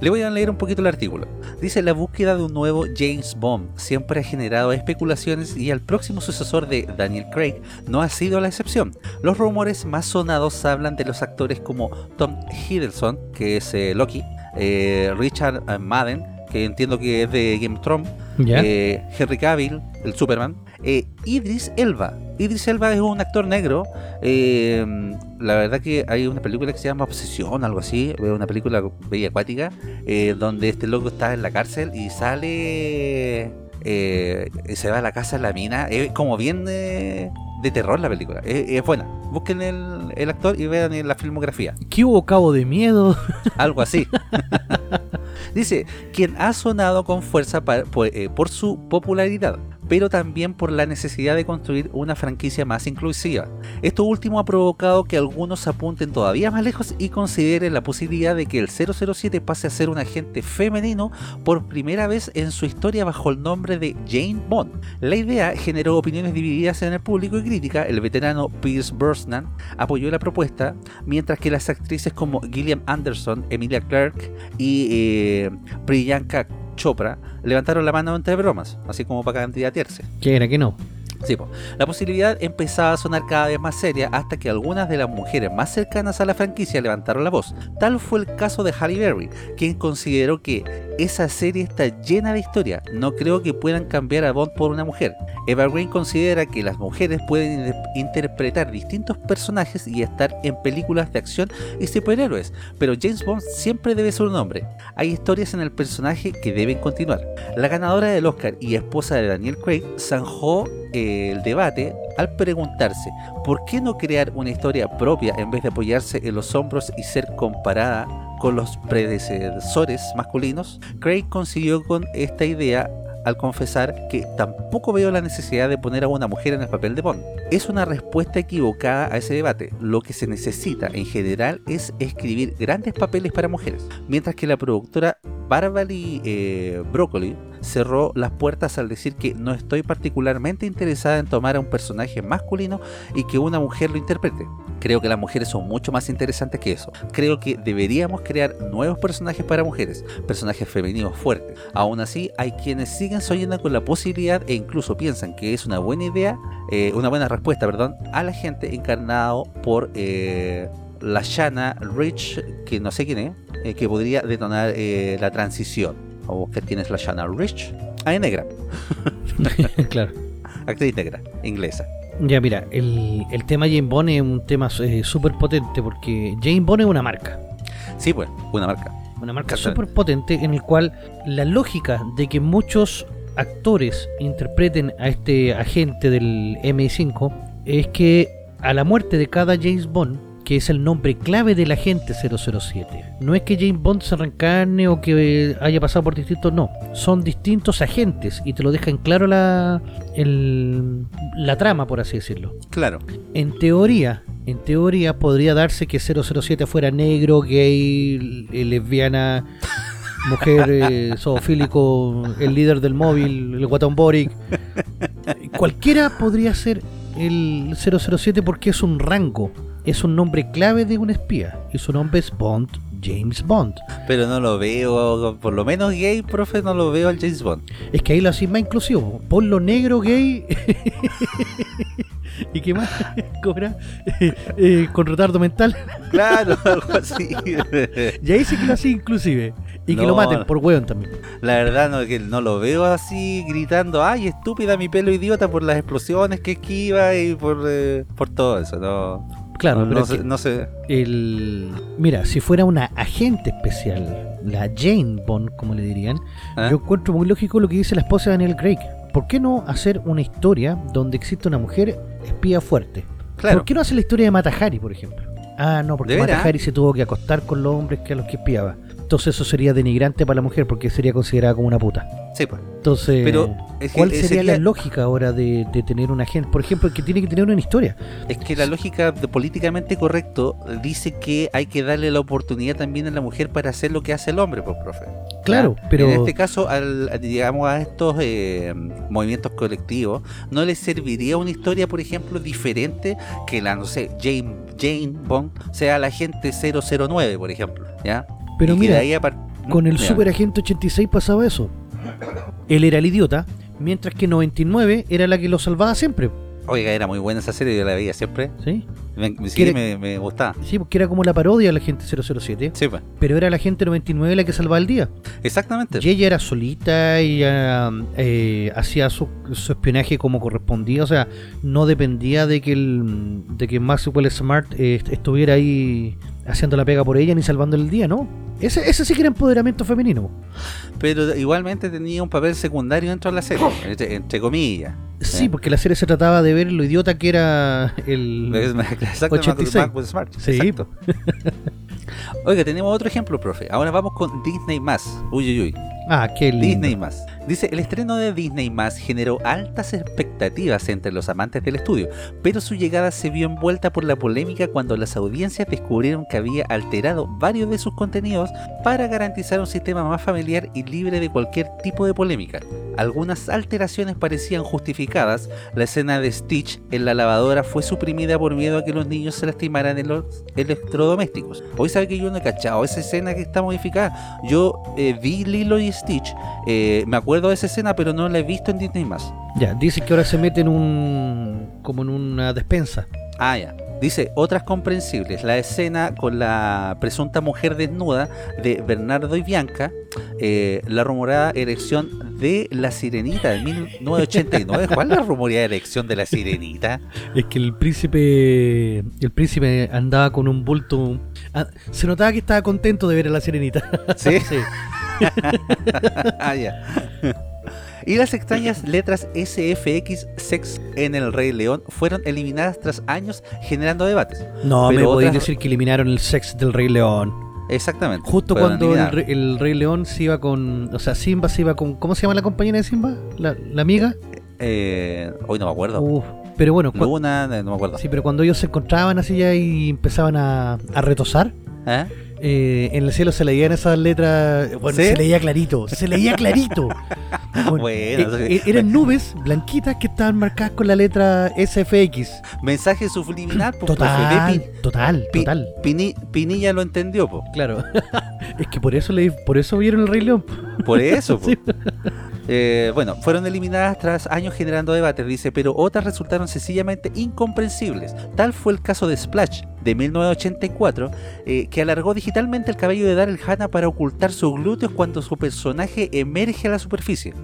Le voy a leer un poquito el artículo. Dice, la búsqueda de un nuevo James Bond siempre ha generado especulaciones y el próximo sucesor de Daniel Craig no ha sido la excepción. Los rumores más sonados hablan de los actores como Tom Hiddleston, que es eh, Loki, eh, Richard eh, Madden, que entiendo que es de Game of eh, Henry Cavill, el Superman, eh, Idris Elba. Idris Elba es un actor negro. eh, la verdad que hay una película que se llama Obsesión, algo así, una película bella acuática, eh, donde este loco está en la cárcel y sale, se va a la casa de la mina, es como bien de terror la película, es, es buena. Busquen el, el actor y vean la filmografía. ¿Qué hubo cabo de miedo? Algo así. Dice, quien ha sonado con fuerza eh, por su popularidad, pero también por la necesidad de construir una franquicia más inclusiva. Esto último ha provocado que algunos apunten todavía más lejos y consideren la posibilidad de que el 007 pase a ser un agente femenino por primera vez en su historia bajo el nombre de Jane Bond. La idea generó opiniones divididas en el público y crítica. El veterano Pierce Brosnan apoyó la propuesta, mientras que las actrices como Gillian Anderson, Emilia Clarke y eh, Priyanka Chopra levantaron la mano entre bromas, así como para candidatearse. Que era que no. Sí, la posibilidad empezaba a sonar cada vez más seria hasta que algunas de las mujeres más cercanas a la franquicia levantaron la voz. Tal fue el caso de Halle Berry, quien consideró que esa serie está llena de historia, no creo que puedan cambiar a Bond por una mujer. Eva Green considera que las mujeres pueden interpretar distintos personajes y estar en películas de acción y superhéroes, pero James Bond siempre debe ser un hombre. Hay historias en el personaje que deben continuar. La ganadora del Oscar y esposa de Daniel Craig zanjó el debate al preguntarse por qué no crear una historia propia en vez de apoyarse en los hombros y ser comparada con los predecesores masculinos, Craig consiguió con esta idea al confesar que tampoco veo la necesidad de poner a una mujer en el papel de Bond. Es una respuesta equivocada a ese debate. Lo que se necesita en general es escribir grandes papeles para mujeres, mientras que la productora Barbary eh, Broccoli cerró las puertas al decir que no estoy particularmente interesada en tomar a un personaje masculino y que una mujer lo interprete. Creo que las mujeres son mucho más interesantes que eso. Creo que deberíamos crear nuevos personajes para mujeres, personajes femeninos fuertes. Aún así, hay quienes siguen soñando con la posibilidad e incluso piensan que es una buena idea, eh, una buena respuesta, perdón, a la gente encarnado por eh, la Shanna Rich, que no sé quién es, eh, que podría detonar eh, la transición. O que tienes la Shanna Rich. Ah, es negra. claro. Actriz negra, inglesa. Ya, mira, el, el tema Jane Bond es un tema eh, súper potente porque Jane Bond es una marca. Sí, pues, una marca. Una marca súper potente en el cual la lógica de que muchos actores interpreten a este agente del MI5 es que a la muerte de cada James Bond, que es el nombre clave del agente 007, no es que James Bond se reencarne o que haya pasado por distintos, no, son distintos agentes y te lo dejan claro la, el- la trama, por así decirlo. Claro. En teoría, en teoría podría darse que 007 fuera negro, gay, eh, lesbiana, mujer, eh, zoofílico, el líder del móvil, el guatón Boric. Cualquiera podría ser el 007 porque es un rango, es un nombre clave de un espía y su nombre es Bond, James Bond. Pero no lo veo, por lo menos gay, profe, no lo veo al James Bond. Es que ahí lo hacís más inclusivo. Ponlo negro, gay. ¿Y qué más? ¿Cobra? Eh, con retardo mental. Claro, algo así. Y ahí sí que lo hacís inclusive. Y que lo maten por hueón también. La verdad no, que no lo veo así gritando, ay, estúpida mi pelo idiota por las explosiones que esquiva y por, eh, por todo eso. No, Claro, no, pero no es sé, que no sé. el... Mira, si fuera una agente especial, la Jane Bond, como le dirían, ¿eh? yo encuentro muy lógico lo que dice la esposa de Daniel Craig. ¿Por qué no hacer una historia donde existe una mujer espía fuerte? Claro. ¿Por qué no hacer la historia de Mata Hari, por ejemplo? Ah, no, porque ¿De Mata veras? Hari se tuvo que acostar con los hombres que a los que espiaba. Entonces eso sería denigrante para la mujer porque sería considerada como una puta. Sí, pues. Entonces, Pero es que ¿cuál sería, la lógica ahora de, de tener una agente? Por ejemplo, que tiene que tener una historia. Es que la lógica de políticamente correcto dice que hay que darle la oportunidad también a la mujer para hacer lo que hace el hombre, pues, profe. Claro, pero En este caso, al, digamos, a estos eh, movimientos colectivos, ¿no les serviría una historia, por ejemplo, diferente que la, no sé, Jane, Jane Bond sea la agente 009, por ejemplo? ¿Ya? Pero Y mira, con el. Super Agente 86 pasaba eso. Él era el idiota, mientras que 99 era la que lo salvaba siempre. Oiga, era muy buena esa serie, yo la veía siempre. ¿Sí? Me, sí, ¿Quiere- me, me gustaba. Sí, porque era como la parodia de la gente 007. Sí, pues. Pero era la gente 99 la que salvaba el día. Exactamente. Y ella era solita, ella eh, hacía su, su espionaje como correspondía, o sea, no dependía de que el, de que Maxwell Smart eh, est- estuviera ahí haciendo la pega por ella ni salvando el día, ¿no? Ese, ese sí que era empoderamiento femenino. Pero igualmente tenía un papel secundario dentro de la serie, entre, entre comillas. Sí, ¿Eh? porque la serie se trataba de ver lo idiota que era el... Exacto, 86. Marcus Smart. Sí. Exacto. Oiga, tenemos otro ejemplo, profe. Ahora vamos con Disney más. Uy, uy, uy. Ah, qué lindo. Disney más. Dice, el estreno de Disney más generó altas expectativas entre los amantes del estudio, pero su llegada se vio envuelta por la polémica cuando las audiencias descubrieron que había alterado varios de sus contenidos para garantizar un sistema más familiar y libre de cualquier tipo de polémica. algunas alteraciones parecían justificadas, la escena de Stitch en la lavadora fue suprimida por miedo a que los niños se lastimaran en los electrodomésticos. Hoy sabe que yo no he cachado esa escena que está modificada. Yo eh, vi Lilo y Stitch, eh, me acuerdo de esa escena, pero no la he visto en Disney más. Ya, dice que ahora se mete en un. como en una despensa. Ah, ya. Dice, otras comprensibles, la escena con la presunta mujer desnuda de Bernardo y Bianca, eh, la rumorada erección de la sirenita de 1989. ¿Cuál es la rumorada erección de la sirenita? Es que el príncipe. El príncipe andaba con un bulto. ah, se notaba que estaba contento de ver a la sirenita. ¿Sí? sí. Ah, ya. Y las extrañas letras SFX Sex en el Rey León fueron eliminadas tras años generando debates. No, Pero me podéis otras- decir que eliminaron el sex del Rey León. Exactamente. Justo cuando el, Rey León se iba con. O sea, Simba se iba con. ¿Cómo se llama la compañera de Simba? ¿La, la amiga? Eh, hoy no me acuerdo. Uf, pero bueno, Luna, no me acuerdo. sí, pero cuando ellos se encontraban así ya y empezaban a, a retosar, ¿Eh? Eh, en el cielo se leían esas letras. Bueno, ¿Sí? se leía clarito, se leía clarito. Bueno, Bueno, eh, eh, eran nubes blanquitas que estaban marcadas con la letra SFX. Mensaje subliminal, pues, Total, total, Pi- total. Pini- Pinilla lo entendió, po. Claro. es que por eso le, por eso vieron el Rey León. por eso. po. Sí. Eh, bueno, fueron eliminadas tras años generando debates, dice, pero otras resultaron sencillamente incomprensibles. Tal fue el caso de Splash, de 1984, eh, que alargó digitalmente el cabello de Daryl Hannah para ocultar sus glúteos cuando su personaje emerge a la superficie.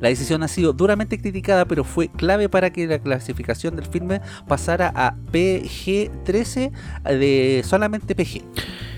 La decisión ha sido duramente criticada, pero fue clave para que la clasificación del filme pasara a PG-13 de solamente PG.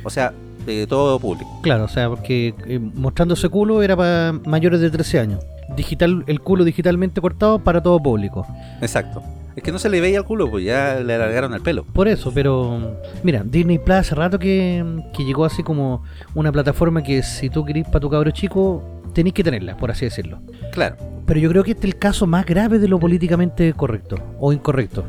O sea, de todo público. Claro, o sea, porque eh, mostrando ese culo era para mayores de 13 años. Digital, el culo digitalmente cortado para todo público. Exacto. Es que no se le veía el culo, pues ya le alargaron el pelo. Por eso, pero mira, Disney Plus hace rato que, que llegó así como una plataforma que si tú querís para tu cabro chico, tenéis que tenerla, por así decirlo. Claro. Pero yo creo que este es el caso más grave de lo políticamente correcto o incorrecto.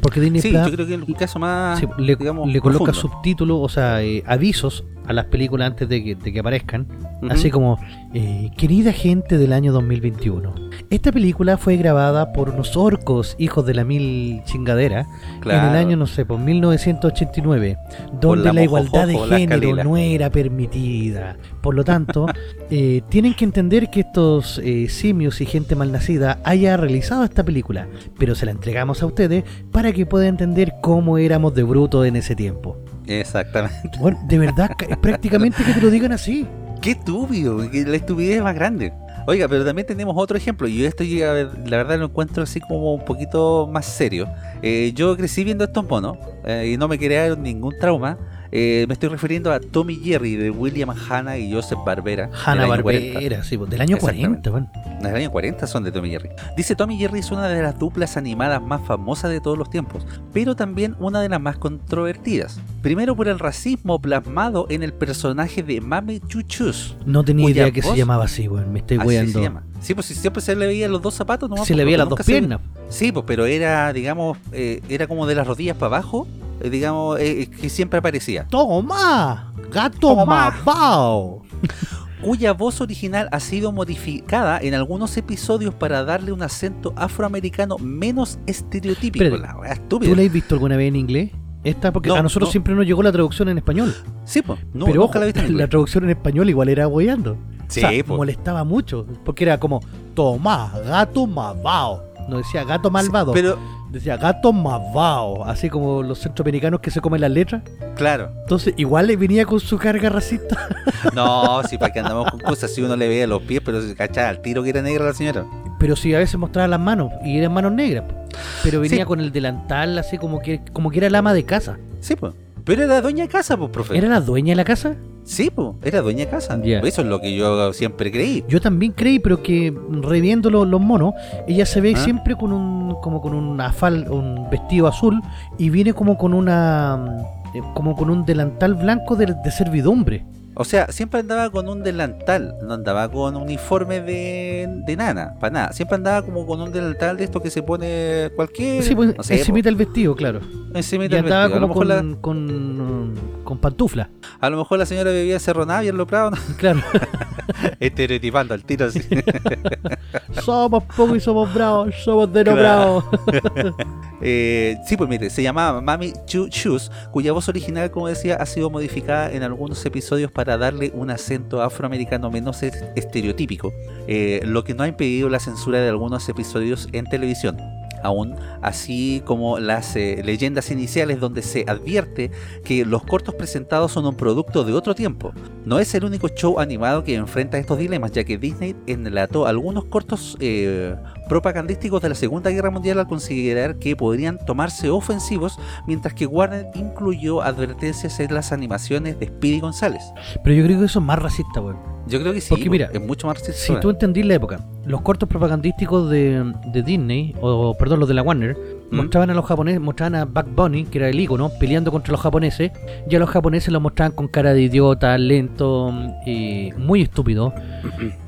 Porque Disney Sí, Plus yo creo que el caso más, sí, le, digamos, le coloca profundo. subtítulos, o sea, eh, avisos a las películas antes de que, de que aparezcan. Así como, eh, querida gente del año 2021, esta película fue grabada por unos orcos, hijos de la mil chingadera, en el año, no sé, por 1989, Por donde la la, igualdad de género no era permitida. Por lo tanto, eh, tienen que entender que estos eh, simios y gente malnacida haya realizado esta película, pero se la entregamos a ustedes para que puedan entender cómo éramos de brutos en ese tiempo. Exactamente. Bueno, de verdad, prácticamente que te lo digan así. Qué estúpido, la estupidez es más grande. Oiga, pero también tenemos otro ejemplo, y esto yo, la verdad lo encuentro así como un poquito más serio. Eh, yo crecí viendo estos monos eh, y no me crearon ningún trauma. Eh, me estoy refiriendo a Tommy Jerry de William Hanna y Joseph Barbera. Hanna año 40. Barbera, sí, pues, del año 40, bueno. Del año 40 son de Tommy Jerry. Dice Tommy Jerry es una de las duplas animadas más famosas de todos los tiempos, pero también una de las más controvertidas. Primero por el racismo plasmado en el personaje de Mame Chuchus. No tenía idea que se llamaba así, bueno, me estoy llama. Sí, pues si siempre se le veían los dos zapatos, no Se le veía las dos piernas. Sí, pues pero era, digamos, eh, era como de las rodillas para abajo, digamos, eh, eh, que siempre aparecía. ¡Toma! ¡Gato malvado! Cuya voz original ha sido modificada en algunos episodios para darle un acento afroamericano menos estereotípico. Espérate, la estúpida. ¿Tú la has visto alguna vez en inglés? Esta, porque No, a nosotros no. siempre nos llegó la traducción en español. Sí, pues, no, pero ojo, la la traducción en español igual era hueando. Sí, o sea, pues. molestaba mucho. Porque era como, toma, gato malvado. No decía gato malvado, Pero, decía gato malvado. Así como los centroamericanos que se comen las letras. claro, Entonces, igual le venía con su carga racista. no, si para que andamos con cosas, si uno le veía los pies, pero se cachaba al tiro que era negra la señora. Pero sí, a veces mostraba las manos. Y eran manos negras. Pero venía Sí. con el delantal, así como que, como que era el ama de casa. Sí, pues. Pero era dueña de casa, pues, profe. ¿Era la dueña de la casa? Sí, pues, era dueña de casa. Ya. Eso es lo que yo siempre creí. Yo también creí, pero que reviendo lo- los monos, ella se ve ¿Ah? siempre con un como con un afal, un vestido azul y viene como con una eh, como con un delantal blanco de, de servidumbre. O sea, siempre andaba con un delantal, no andaba con uniforme de, de nana, para nada. Siempre andaba como con un delantal de esto que se pone cualquier. Sí, pues no sé, encimita el vestido, claro. Y del andaba vestido. A lo, como mejor con, la, con, con pantufla, a lo mejor la señora bebía cerronada y lo ¿no? claro. Estereotipando al tiro así. somos pocos y somos bravos, somos de no Claro. bravos. Eh, sí, pues mire, se llamaba Mami Chu Shoes, cuya voz original, como decía, ha sido modificada en algunos episodios para darle un acento afroamericano menos es- estereotípico, eh, lo que no ha impedido la censura de algunos episodios en televisión. Aún así como las eh, leyendas iniciales donde se advierte que los cortos presentados son un producto de otro tiempo. No es el único show animado que enfrenta estos dilemas, ya que Disney enlató algunos cortos eh, propagandísticos de la Segunda Guerra Mundial al considerar que podrían tomarse ofensivos, mientras que Warner incluyó advertencias en las animaciones de Speedy González. Pero yo creo que eso es más racista, weón. Yo creo que sí, Porque mira, es mucho más Si racista. tú entendís la época, los cortos propagandísticos de, de Disney, o perdón, los de la Warner, ¿Mm? mostraban a los japoneses, mostraban a Buck Bunny, que era el ícono, peleando contra los japoneses, y a los japoneses los mostraban con cara de idiota, lento, y muy estúpido.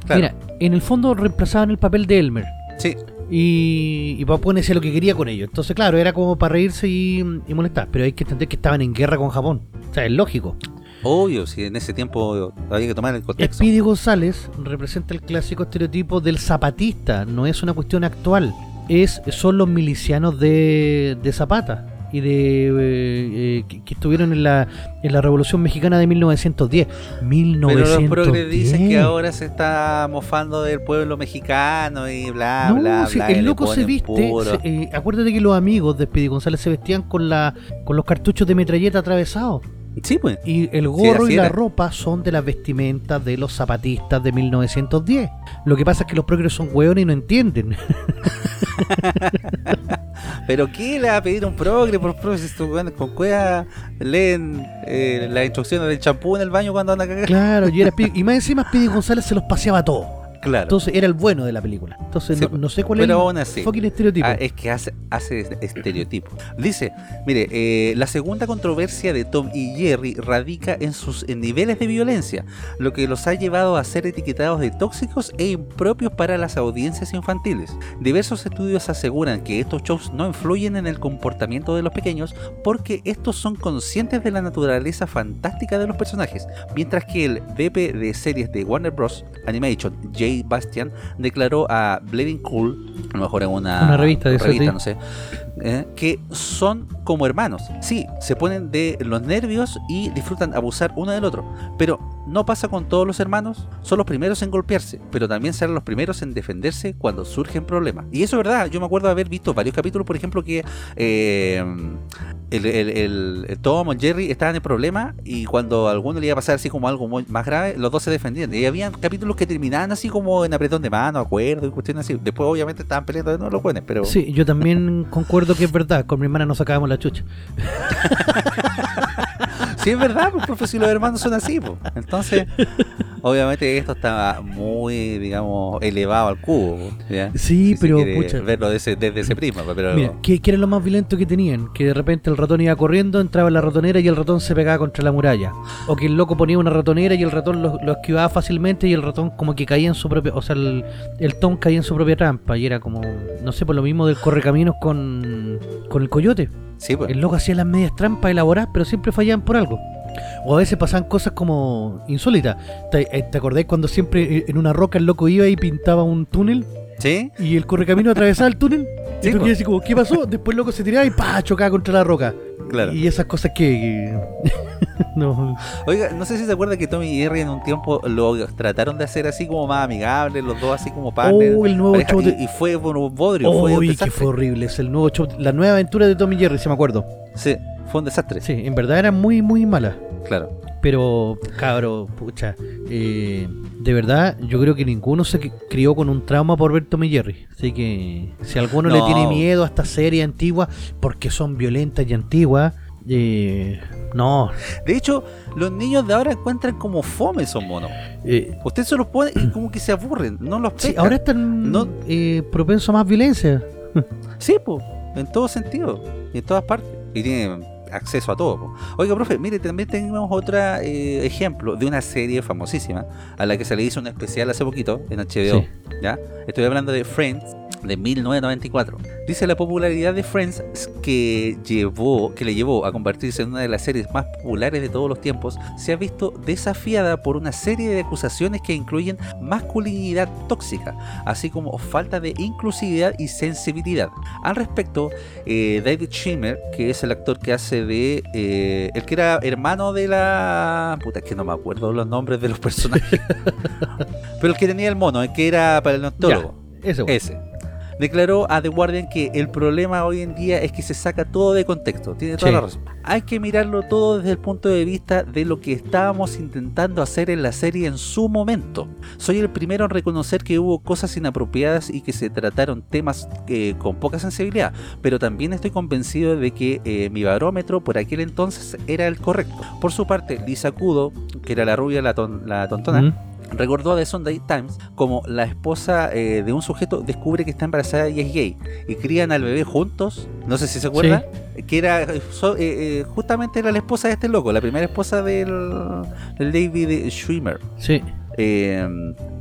Claro. Mira, en el fondo reemplazaban el papel de Elmer. Sí, Y, y Bunny hacía lo que quería con ellos. Entonces, claro, era como para reírse y, y molestar. Pero hay que entender que estaban en guerra con Japón. O sea, es lógico. obvio, si en ese tiempo había que tomar el contexto. Speedy González representa el clásico estereotipo del zapatista, no es una cuestión actual. Es, son los milicianos de, de Zapata y de eh, eh, que, estuvieron en la, en la Revolución Mexicana de 1910. Pero 1910. los progres dicen que ahora se está mofando del pueblo mexicano y bla, No, bla, bla. el loco se viste. se- eh, acuérdate que los amigos de Speedy González se vestían con la con los cartuchos de metralleta atravesados. Sí, pues. Y el gorro y la era. ropa son de las vestimentas de los zapatistas de 1910. Lo que pasa es que los progres son hueones y no entienden. Pero ¿qué le va a pedir un progre por progre si con cueva leen eh, las instrucciones del champú en el baño cuando andan a cagar? Claro, y, era y más encima Speedy González se los paseaba todo. Claro. Entonces era el bueno de la película. Entonces Sí, no, no sé cuál pero es aún el así. fucking estereotipo. Ah, es que hace, hace estereotipo. Dice, mire, eh, la segunda controversia de Tom y Jerry radica en sus en niveles de violencia, lo que los ha llevado a ser etiquetados de tóxicos e impropios para las audiencias infantiles. Diversos estudios aseguran que estos shows no influyen en el comportamiento de los pequeños porque estos son conscientes de la naturaleza fantástica de los personajes, mientras que el VP de series de Warner Bros. Animation, Jay Bastian, declaró a Bleeding Cool, a lo mejor en una, Una revista de sí. no sé, eh, que son como hermanos. Sí, se ponen de los nervios y disfrutan abusar uno del otro, pero no pasa con todos los hermanos, son los primeros en golpearse, pero también serán los primeros en defenderse cuando surgen problemas. Y eso es verdad, yo me acuerdo haber visto varios capítulos, por ejemplo, que eh, el, Tom el Jerry estaban en problema y cuando a alguno le iba a pasar así como algo más grave, los dos se defendían. Y habían capítulos que terminaban así como en apretón de mano, acuerdo y cuestiones así. Después obviamente estaban peleando de nuevo los buenos, pero... Sí, yo también concuerdo que es verdad. Con mi hermana nos sacábamos la chucha. Sí, es verdad, pues, profe, si los hermanos son así, pues. Entonces, obviamente esto está muy, digamos, elevado al cubo, pues, ¿ya? Sí, Si pero, pucha. verlo de ese- desde ese prisma, pues, pero... Mira, ¿qué, qué era lo más violento que tenían? Que de repente el ratón iba corriendo, entraba en la ratonera y el ratón se pegaba contra la muralla. O que el loco ponía una ratonera y el ratón lo, lo esquivaba fácilmente y el ratón como que caía en su propia... O sea, el, el Tom caía en su propia trampa y era como... No sé, por lo mismo del correcaminos con, con el coyote. Sí, pues. El loco hacía las medias trampas elaboradas, pero siempre fallaban por algo. O a veces pasaban cosas como insólitas. ¿Te, eh, ¿te acordáis cuando siempre eh, en una roca el loco iba y pintaba un túnel? ¿Sí? Y el correcamino atravesaba el túnel. Sí, y tú po. así como, ¿qué pasó? Después el loco se tiraba y ¡pa! chocaba contra la roca. Claro. Y esas cosas que. no. Oiga, no sé si se acuerda que Tommy y Jerry en un tiempo lo trataron de hacer así como más amigables, los dos así como partners. Oh, el nuevo pareja, show de- y, y fue un bodrio, fue un Uy, que fue horrible. Es el nuevo show, la nueva aventura de Tommy Jerry, si me acuerdo. Sí, fue un desastre. Sí, en verdad era muy, muy mala. Claro. Pero, cabro, pucha, eh, de verdad, yo creo que ninguno se cri- crió con un trauma por ver Tom y Jerry. Así que, si alguno le tiene miedo a estas series antiguas, porque son violentas y antiguas, eh, no. De hecho, los niños de ahora encuentran como fome esos monos. Eh, Usted se los pone y como que se aburren, no los sí, pescan. ahora están No. eh, propensos a más violencia. Sí, pues, en todo sentido, y en todas partes. Y tienen acceso a todo. po. Oiga, profe, mire, también tenemos otro ejemplo de una serie famosísima a la que se le hizo un especial hace poquito en HBO. Sí. ¿ya? Estoy hablando de Friends. De 1994. Dice la popularidad de Friends que llevó que le llevó a convertirse en una de las series más populares de todos los tiempos, se ha visto desafiada por una serie de acusaciones que incluyen masculinidad tóxica, así como falta de inclusividad y sensibilidad. Al respecto, eh, David Schimmer, que es el actor que hace de eh, el que era hermano de la puta, es que no me acuerdo los nombres de los personajes. Pero el que tenía el mono, el que era paleontólogo. Ya, ese, bueno. Ese. Declaró a The Guardian que el problema hoy en día es que se saca todo de contexto. Tiene toda Sí. la razón. Hay que mirarlo todo desde el punto de vista de lo que estábamos intentando hacer en la serie en su momento. Soy el primero en reconocer que hubo cosas inapropiadas y que se trataron temas eh, con poca sensibilidad, pero también estoy convencido de que eh, mi barómetro por aquel entonces era el correcto. Por su parte, Lisa Kudo, que era la rubia, la, ton- la tontona, Mm. Recordó a The Sunday Times como la esposa eh, de un sujeto descubre que está embarazada y es gay y crían al bebé juntos. No sé si se acuerda. Que era eh, so- eh, eh, justamente era la esposa de este loco, la primera esposa del, del David Schwimmer. Sí. Eh,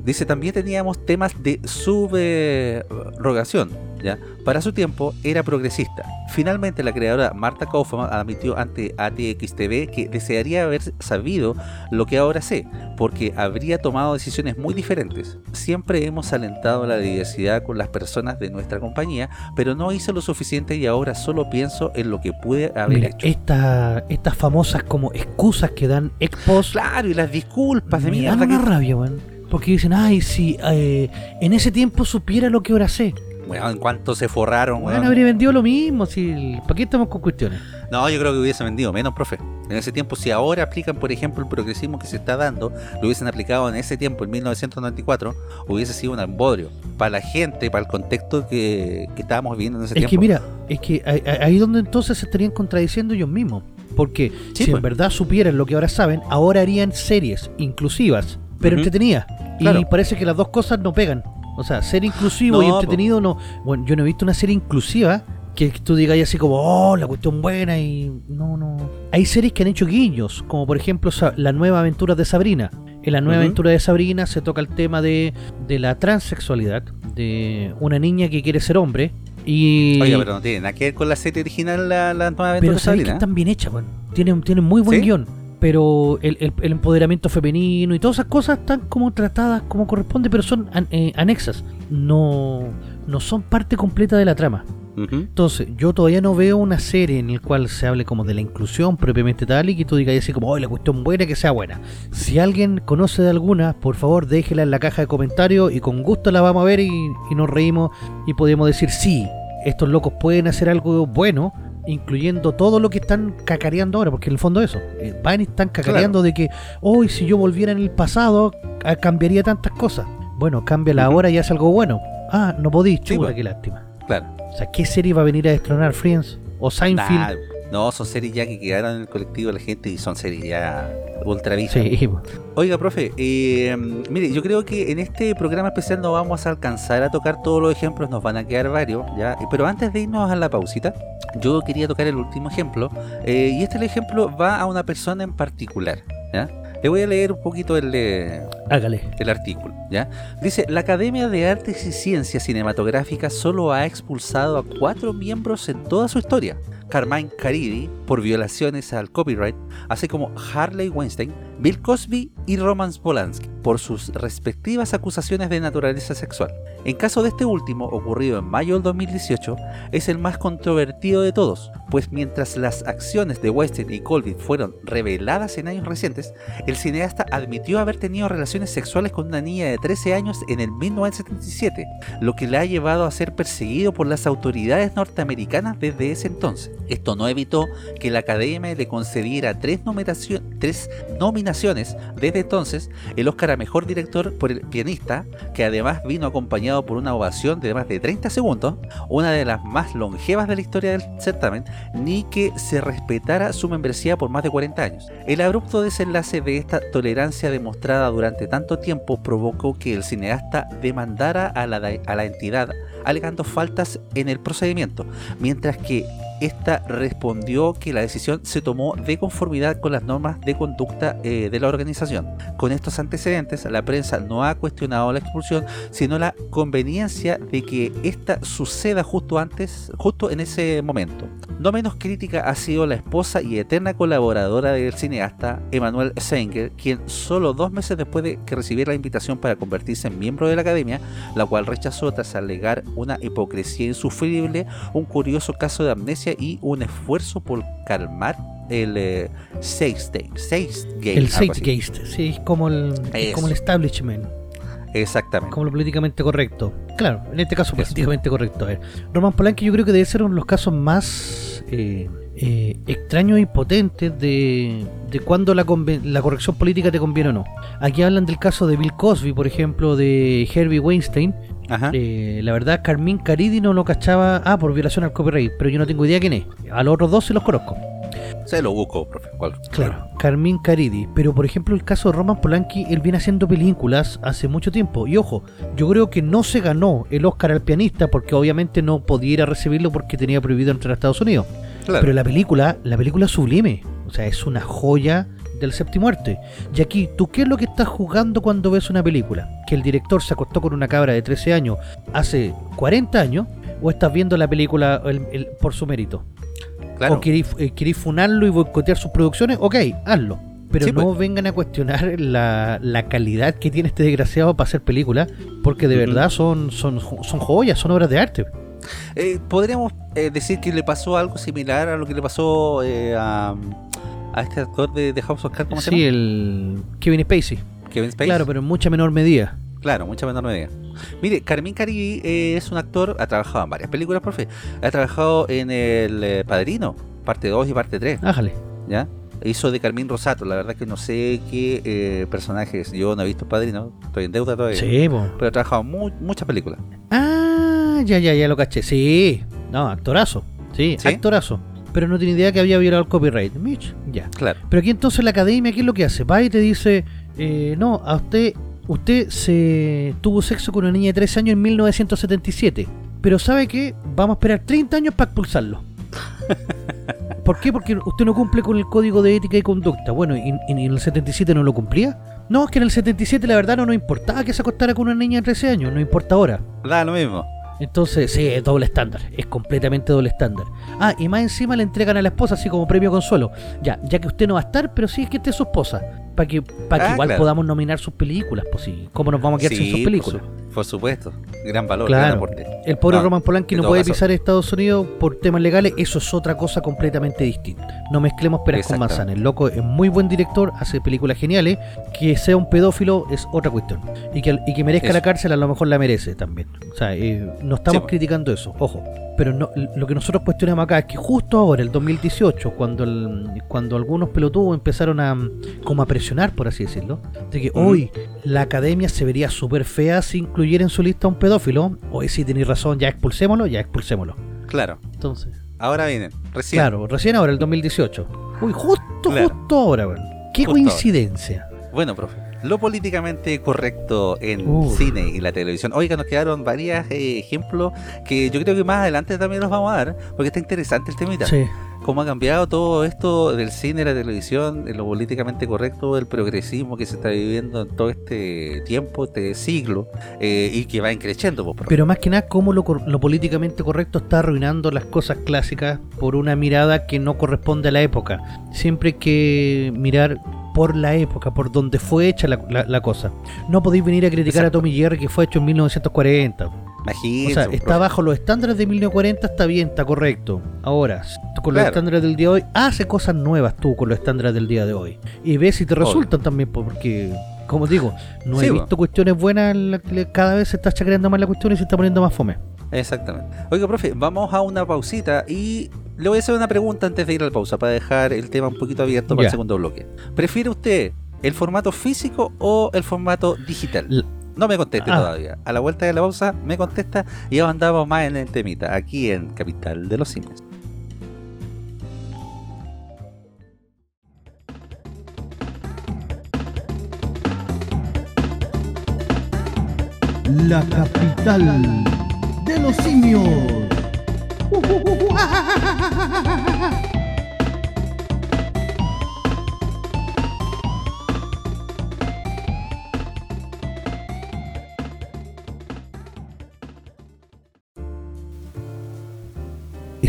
dice también teníamos temas de subrogación. ¿ya? Para su tiempo era progresista. Finalmente la creadora Marta Kaufman admitió ante ATXTV que desearía haber sabido lo que ahora sé, porque habría tomado decisiones muy diferentes. Siempre hemos alentado la diversidad con las personas de nuestra compañía, pero no hice lo suficiente y ahora solo pienso en lo que pude haber Mira, hecho. esta- estas famosas como excusas que dan expos Claro, y las disculpas de me mierda dan una que- rabia. Porque dicen, ay, si eh, en ese tiempo supiera lo que ahora sé. Weón, en cuanto se forraron, Bueno, weón. habría vendido lo mismo. Si, ¿Para qué estamos con cuestiones? No, yo creo que hubiese vendido menos, profe. En ese tiempo, si ahora aplican, por ejemplo, el progresismo que se está dando, lo hubiesen aplicado en ese tiempo, en 1994, hubiese sido un embodrio. Para la gente, para el contexto que, que estábamos viviendo en ese Es tiempo. que mira, es que ahí- ahí donde entonces se estarían contradiciendo ellos mismos. Porque Sí, si pues. en verdad supieran lo que ahora saben, ahora harían series inclusivas, pero Ujú. entretenidas. Y Claro. parece que las dos cosas no pegan. O sea, ser inclusivo No, y entretenido no. Bueno, yo no he visto una serie inclusiva que tú digas así como, oh, la cuestión buena y. No, no. Hay series que han hecho guiños, como por ejemplo La nueva aventura de Sabrina. En la nueva aventura de Sabrina se toca el tema de, de la transexualidad, de una niña que quiere ser hombre. Y, Oiga, pero no tiene nada que ver con la serie original, la, la nueva aventura pero de que Sabrina, ¿eh? están bien hechas, bueno. Tienen, tienen muy buen ¿Sí? guion. Pero el, el- el empoderamiento femenino y todas esas cosas están como tratadas como corresponde, pero son an- eh, anexas. No, no son parte completa de la trama. Entonces, yo todavía no veo una serie en la cual se hable como de la inclusión propiamente tal y que tú digas así como, oh, la cuestión buena que sea buena. Si alguien conoce de alguna, por favor déjela en la caja de comentarios y con gusto la vamos a ver y, y nos reímos y podemos decir, sí, estos locos pueden hacer algo bueno, incluyendo todo lo que están cacareando ahora, porque en el fondo eso, eh, van y están cacareando de que, hoy si yo volviera en el pasado, ah, cambiaría tantas cosas. Bueno, cámbiala Ujú. ahora y haz algo bueno. Ah, no podís, Sí, chuta, pues. qué lástima. Claro. O sea, ¿qué serie va a venir a destronar Friends? ¿O Seinfeld? Nah, no, son series ya que quedaron en el colectivo de la gente y son series ya ultra vistas. Sí. Oiga, profe, eh, mire, yo creo que en este programa especial no vamos a alcanzar a tocar todos los ejemplos, nos van a quedar varios, ¿ya? Pero antes de irnos a la pausita, yo quería tocar el último ejemplo, eh, y este ejemplo va a una persona en particular, ¿ya? Le voy a leer un poquito el, eh, hágale. el artículo, ¿ya? Dice, la Academia de Artes y Ciencias Cinematográficas solo ha expulsado a cuatro miembros en toda su historia. Carmine Caridi por violaciones al copyright, así como Harley Weinstein, Bill Cosby y Roman Polanski por sus respectivas acusaciones de naturaleza sexual. En caso de este último, ocurrido en mayo del 2018, es el más controvertido de todos, pues mientras las acciones de Weinstein y Colby fueron reveladas en años recientes, el cineasta admitió haber tenido relaciones sexuales con una niña de 13 años en el 1977, lo que le ha llevado a ser perseguido por las autoridades norteamericanas desde ese entonces. Esto no evitó que la academia le concediera tres nominaciones desde entonces, el Oscar a Mejor Director por el pianista, que además vino acompañado por una ovación de más de 30 segundos, una de las más longevas de la historia del certamen, ni que se respetara su membresía por más de 40 años. El abrupto desenlace de esta tolerancia demostrada durante tanto tiempo provocó que el cineasta demandara a la, a la entidad alegando faltas en el procedimiento, mientras que esta respondió que la decisión se tomó de conformidad con las normas de conducta eh, de la organización. Con estos antecedentes, la prensa no ha cuestionado la expulsión, sino la conveniencia de que esta suceda justo antes, justo en ese momento. No menos crítica ha sido la esposa y eterna colaboradora del cineasta Emanuel Senger, quien solo dos meses después de que la invitación para convertirse en miembro de la academia, la cual rechazó tras alegar una hipocresía insufrible, un curioso caso de amnesia y un esfuerzo por calmar el eh, Gate. El Gate, sí, es como el, como el establishment. Exactamente. Como lo políticamente correcto. Claro, en este caso políticamente correcto. A ver, Roman Polanski yo creo que debe ser uno de los casos más eh, eh, extraños y potentes de, de cuando la, la corrección política te conviene o no. Aquí hablan del caso de Bill Cosby, por ejemplo, de Herbie Weinstein. Eh, la verdad, Carmín Caridi no lo cachaba, ah, por violación al copyright, pero yo no tengo idea quién es. A los otros dos se los conozco. Se lo busco, profe. Claro, Carmín Caridi. Pero por ejemplo, el caso de Roman Polanski, él viene haciendo películas hace mucho tiempo. Y ojo, yo creo que no se ganó el Oscar al pianista porque obviamente no podía recibirlo porque tenía prohibido entrar a Estados Unidos. Pero la película, la película es sublime. O sea, es una joya del séptimo arte. Y aquí, ¿tú qué es lo que estás jugando cuando ves una película? ¿Que el director se acostó con una cabra de 13 años hace 40 años? ¿O estás viendo la película por su mérito? o queréis, eh, funarlo y boicotear sus producciones, ok, hazlo. Pero no pues. vengan a cuestionar la, calidad que tiene este desgraciado para hacer películas, porque de verdad son, son, son joyas, son obras de arte. Eh, podríamos eh, decir que le pasó algo similar a lo que le pasó a, a, este actor de, de, House of Cards, ¿cómo se llama? Sí, el Kevin Spacey. Kevin Spacey. Claro, pero en mucha menor medida. Claro, mucha menor medida. Mire, Carmín Caribe eh, es un actor, ha trabajado en varias películas, profe. Ha trabajado en El eh, Padrino, parte 2 y parte 3. Ájale. ¿Ya? Hizo de Carmín Rosato, la verdad que no sé qué eh, personajes. Yo no he visto Padrino, estoy en deuda todavía. Sí, Pero ha trabajado en muchas películas. Ah, ya, ya, ya lo caché. Sí, no, actorazo. Sí, actorazo pero no tiene idea que había violado el copyright. Mitch, ya. Claro. Pero aquí entonces la academia, ¿qué es lo que hace? Va y te dice, no, a usted usted se tuvo sexo con una niña de 13 años en 1977, pero ¿sabe que Vamos a esperar 30 años para expulsarlo. ¿Por qué? Porque usted no cumple con el código de ética y conducta. Bueno, ¿y, en el 77 no lo cumplía? No, es que en el 77 la verdad no nos importaba que se acostara con una niña de 13 años, no importa ahora. Da lo mismo. Entonces, sí, es doble estándar, es completamente doble estándar. Ah, y más encima le entregan a la esposa así como premio consuelo. Ya, ya que usted no va a estar, pero sí es que esté su esposa para que, para que ah, igual podamos nominar sus películas, pues sí. ¿Cómo nos vamos a quedar sin sus películas? Por, supuesto, gran valor, gran aporte. El pobre Roman Polanski no puede pisar Estados Unidos por temas legales, eso es otra cosa completamente distinta. No mezclemos peras con manzanas. El loco es muy buen director, hace películas geniales. Que sea un pedófilo es otra cuestión. Y que, y que merezca la cárcel, a lo mejor la merece también. O sea, eh, no estamos criticando eso, ojo pero no, lo que nosotros cuestionamos acá es que justo ahora, el 2018, cuando cuando algunos pelotudos empezaron a como a presionar, por así decirlo, de que hoy la academia se vería súper fea si incluyera en su lista a un pedófilo, hoy sí tenéis razón, ya expulsémoslo, ya expulsémoslo. Claro. Entonces. Ahora viene, recién. Claro, recién ahora, el 2018. Uy, justo, justo ahora, Qué coincidencia. Bueno, profe lo políticamente correcto en cine y la televisión. Oiga, nos quedaron varios eh, ejemplos que yo creo que más adelante también los vamos a dar, porque está interesante el temita. Sí. Cómo ha cambiado todo esto del cine, la televisión, lo políticamente correcto, el progresismo que se está viviendo en todo este tiempo, este siglo, eh, y que va creciendo. Pues, Pero más que nada, cómo lo, lo políticamente correcto está arruinando las cosas clásicas por una mirada que no corresponde a la época. Siempre hay que mirar por la época, por donde fue hecha la, cosa. No podéis venir a criticar a Tommy Jerry que fue hecho en 1940. Imagínate, o sea, está bajo los estándares de 1940, está bien, está correcto. Ahora, con los estándares del día de hoy, hace cosas nuevas tú con los estándares del día de hoy. Y ve si te resultan también, porque, como digo, no he visto cuestiones buenas, cada vez se está chacreando más la cuestión y se está poniendo más fome. Exactamente. Oiga, profe, vamos a una pausita y le voy a hacer una pregunta antes de ir a la pausa para dejar el tema un poquito abierto para el segundo bloque. ¿Prefiere usted el formato físico o el formato digital? No me conteste ah. todavía. A la vuelta de la pausa me contesta y ya andamos más en el temita, aquí en Capital de los Simios. La capital de los simios.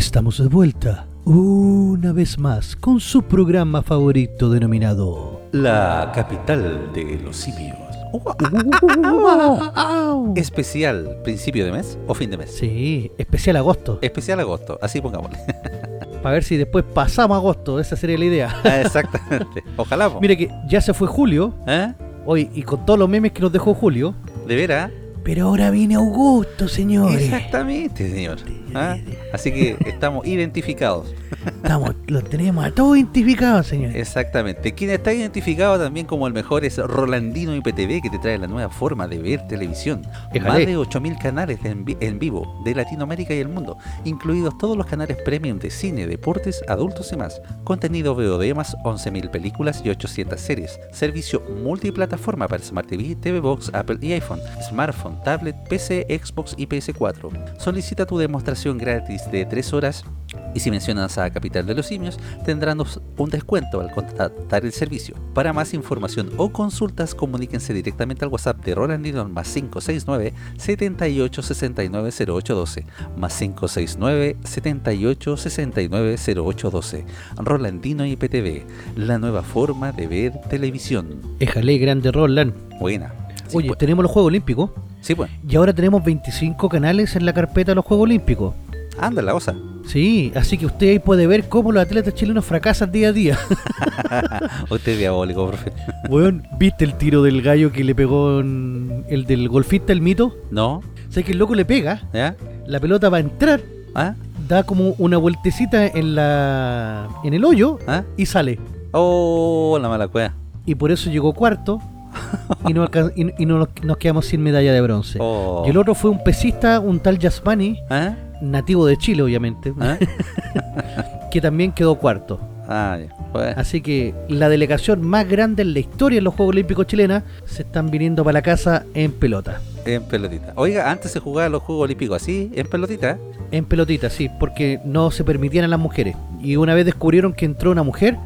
Estamos de vuelta una vez más con su programa favorito denominado La capital de los simios. Especial principio de mes o fin de mes. Sí, especial agosto. Especial agosto, así pongámosle. Para ver si después pasamos agosto, esa sería la idea. Ah, Exactamente. Ojalá. Mire que ya se fue julio, ¿Eh? hoy y con todos los memes que nos dejó julio, ¿De veras? pero ahora viene Augusto, señores. Exactamente, señor. ¿Ah? Así que estamos identificados. Estamos, lo tenemos a todos identificados, señores. Exactamente. Quien está identificado también como el mejor es Rolandino IPTV, que te trae la nueva forma de ver televisión. Éjale. Más de 8.000 canales en, vi- en vivo de Latinoamérica y el mundo, incluidos todos los canales premium de cine, deportes, adultos y más. Contenido VOD más 11.000 películas y 800 series. Servicio multiplataforma para Smart TV, TV Box, Apple y iPhone, smartphone, tablet, PC, Xbox y PS4. Solicita tu demostración gratis de 3 horas y si mencionas a Capital de los Simios, tendrán un descuento al contratar el servicio. Para más información o consultas, comuníquense directamente al WhatsApp de Rolandino al más 569 78 69 0812 más 569 78 69 0812 Rolandino IPTV, la nueva forma de ver televisión. Éjale, grande Roland. Buena. Sí, Oye, pues. tenemos los Juegos Olímpicos Sí, pues. y ahora tenemos 25 canales en la carpeta de los Juegos Olímpicos. Anda la osa. Sí, así que usted ahí puede ver cómo los atletas chilenos fracasan día a día. Usted es diabólico, profe. Weón, ¿viste el tiro del gallo que le pegó en- el del golfista, el mito? ¿No? O sea que el loco le pega, ¿Ya? la pelota va a entrar, ¿Ah? da como una vueltecita en la en el hoyo ¿Ah? y sale. Oh, la mala cueva. Y por eso llegó cuarto y, no y- y no nos, quedamos sin medalla de bronce. Oh. Y el otro fue un pesista, un tal Yasmani, ¿Ah? nativo de Chile obviamente, ¿Ah? que también quedó cuarto. Ah. Bueno. Así que la delegación más grande en la historia de los Juegos Olímpicos chilenas se están viniendo para la casa en pelota. En pelotita. Oiga, antes se jugaban los Juegos Olímpicos así, en pelotita. En pelotita, sí, porque no se permitían a las mujeres. Y una vez descubrieron que entró una mujer,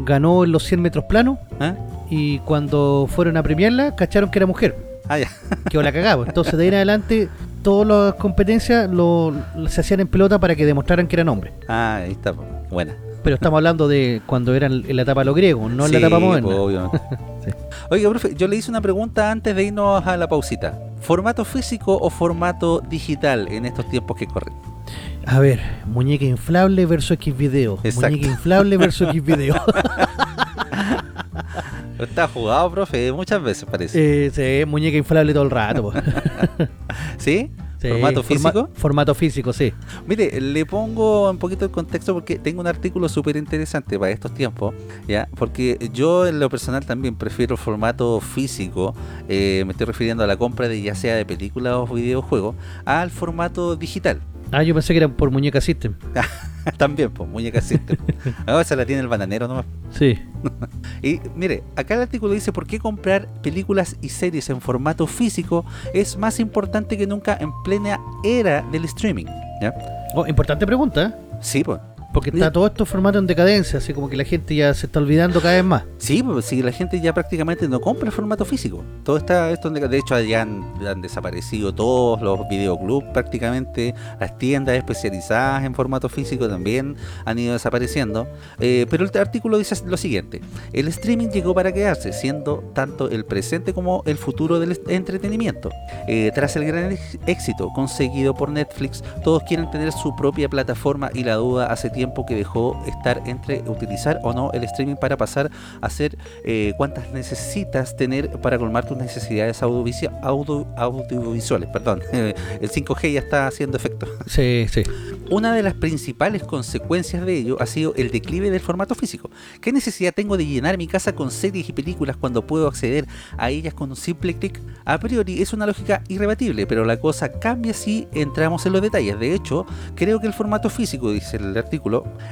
ganó en los 100 metros planos. Y cuando fueron a premiarla, cacharon que era mujer. Ah, ya. Que la cagaba. Entonces de ahí en adelante, todas las competencias lo, se hacían en pelota para que demostraran que eran hombres. Ah, ahí está. po. Buena. Pero estamos hablando de cuando eran en la etapa de los griegos, no en la etapa moderna. po, obviamente. Sí. Oiga, profe, yo le hice una pregunta antes de irnos a la pausita. ¿Formato físico o formato digital en estos tiempos que corren? A ver, muñeca inflable versus X video. Exacto. Muñeca inflable versus X video. Está jugado, profe, muchas veces parece. eh, sí, muñeca inflable todo el rato. ¿Sí? Sí, ¿Formato forma- físico? Formato físico, sí. Mire, le pongo un poquito el contexto porque tengo un artículo súper interesante para estos tiempos, ¿ya? Porque yo en lo personal también prefiero el formato físico, eh, me estoy refiriendo a la compra de ya sea de películas o videojuegos, al formato digital. Ah, yo pensé que era por muñeca system. también, pues, muñeca system. Ahora esa la tiene el bananero nomás. Sí. Y mire, acá el artículo dice por qué comprar películas y series en formato físico es más importante que nunca en plena era del streaming, ¿ya? Oh, importante pregunta, ¿eh? Sí, pues. Porque está todo esto formato en decadencia, así como que la gente ya se está olvidando cada vez más. Sí, pues si la gente ya prácticamente no compra el formato físico. Todo está esto de de hecho ya han, han desaparecido todos los videoclubs prácticamente, las tiendas especializadas en formato físico también han ido desapareciendo. Eh, pero el artículo dice lo siguiente: el streaming llegó para quedarse, siendo tanto el presente como el futuro del entretenimiento. Eh, tras el gran éxito conseguido por Netflix, todos quieren tener su propia plataforma y la duda hace tiempo que dejó estar entre utilizar o no el streaming para pasar a ser eh, cuántas necesitas tener para colmar tus necesidades audio- audiovisuales. Perdón, el 5G ya está haciendo efecto. Sí, sí. Una de las principales consecuencias de ello ha sido el declive del formato físico. ¿Qué necesidad tengo de llenar mi casa con series y películas cuando puedo acceder a ellas con un simple clic? A priori es una lógica irrebatible, pero la cosa cambia si entramos en los detalles. De hecho, creo que el formato físico, dice el artículo,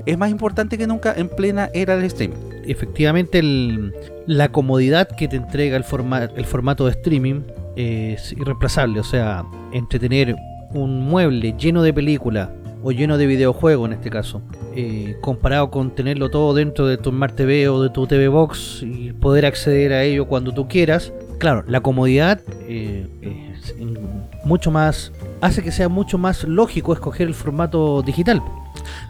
es más importante que nunca en plena era del streaming. Efectivamente, la comodidad que te entrega el, el formato de streaming es irreemplazable. O sea, entre tener un mueble lleno de películas, o lleno de videojuegos en este caso, eh, comparado con tenerlo todo dentro de tu Smart TV o de tu TV Box y poder acceder a ello cuando tú quieras, claro, la comodidad eh, es mucho más hace que sea mucho más lógico escoger el formato digital.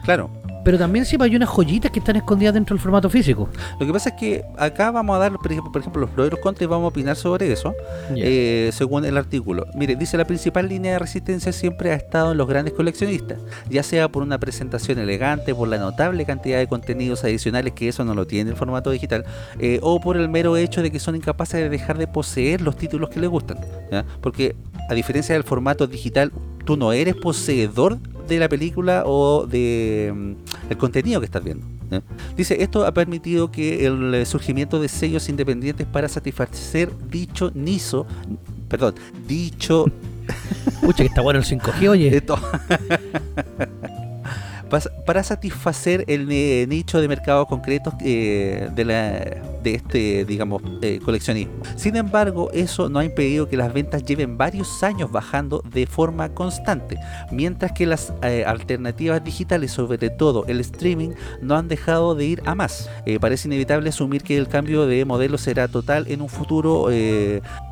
Claro, pero también siempre hay unas joyitas que están escondidas dentro del formato físico. Lo que pasa es que acá vamos a dar, por ejemplo, por ejemplo los pros y los contras y vamos a opinar sobre eso, eh, según el artículo. Mire, dice la principal línea de resistencia siempre ha estado en los grandes coleccionistas, ya sea por una presentación elegante, por la notable cantidad de contenidos adicionales que eso no lo tiene el formato digital, eh, o por el mero hecho de que son incapaces de dejar de poseer los títulos que les gustan. Porque a diferencia del formato digital, tú no eres poseedor de la película o de mm, el contenido que estás viendo. Dice, esto ha permitido que el eh, surgimiento de sellos independientes para satisfacer dicho niso, perdón, dicho... Pucha, que está bueno el 5G, oye. para satisfacer el nicho de mercados concretos eh, de, la, de este, digamos, eh, coleccionismo. Sin embargo, eso no ha impedido que las ventas lleven varios años bajando de forma constante, mientras que las eh, alternativas digitales, sobre todo el streaming, no han dejado de ir a más. parece inevitable asumir que el cambio de modelo será total en un futuro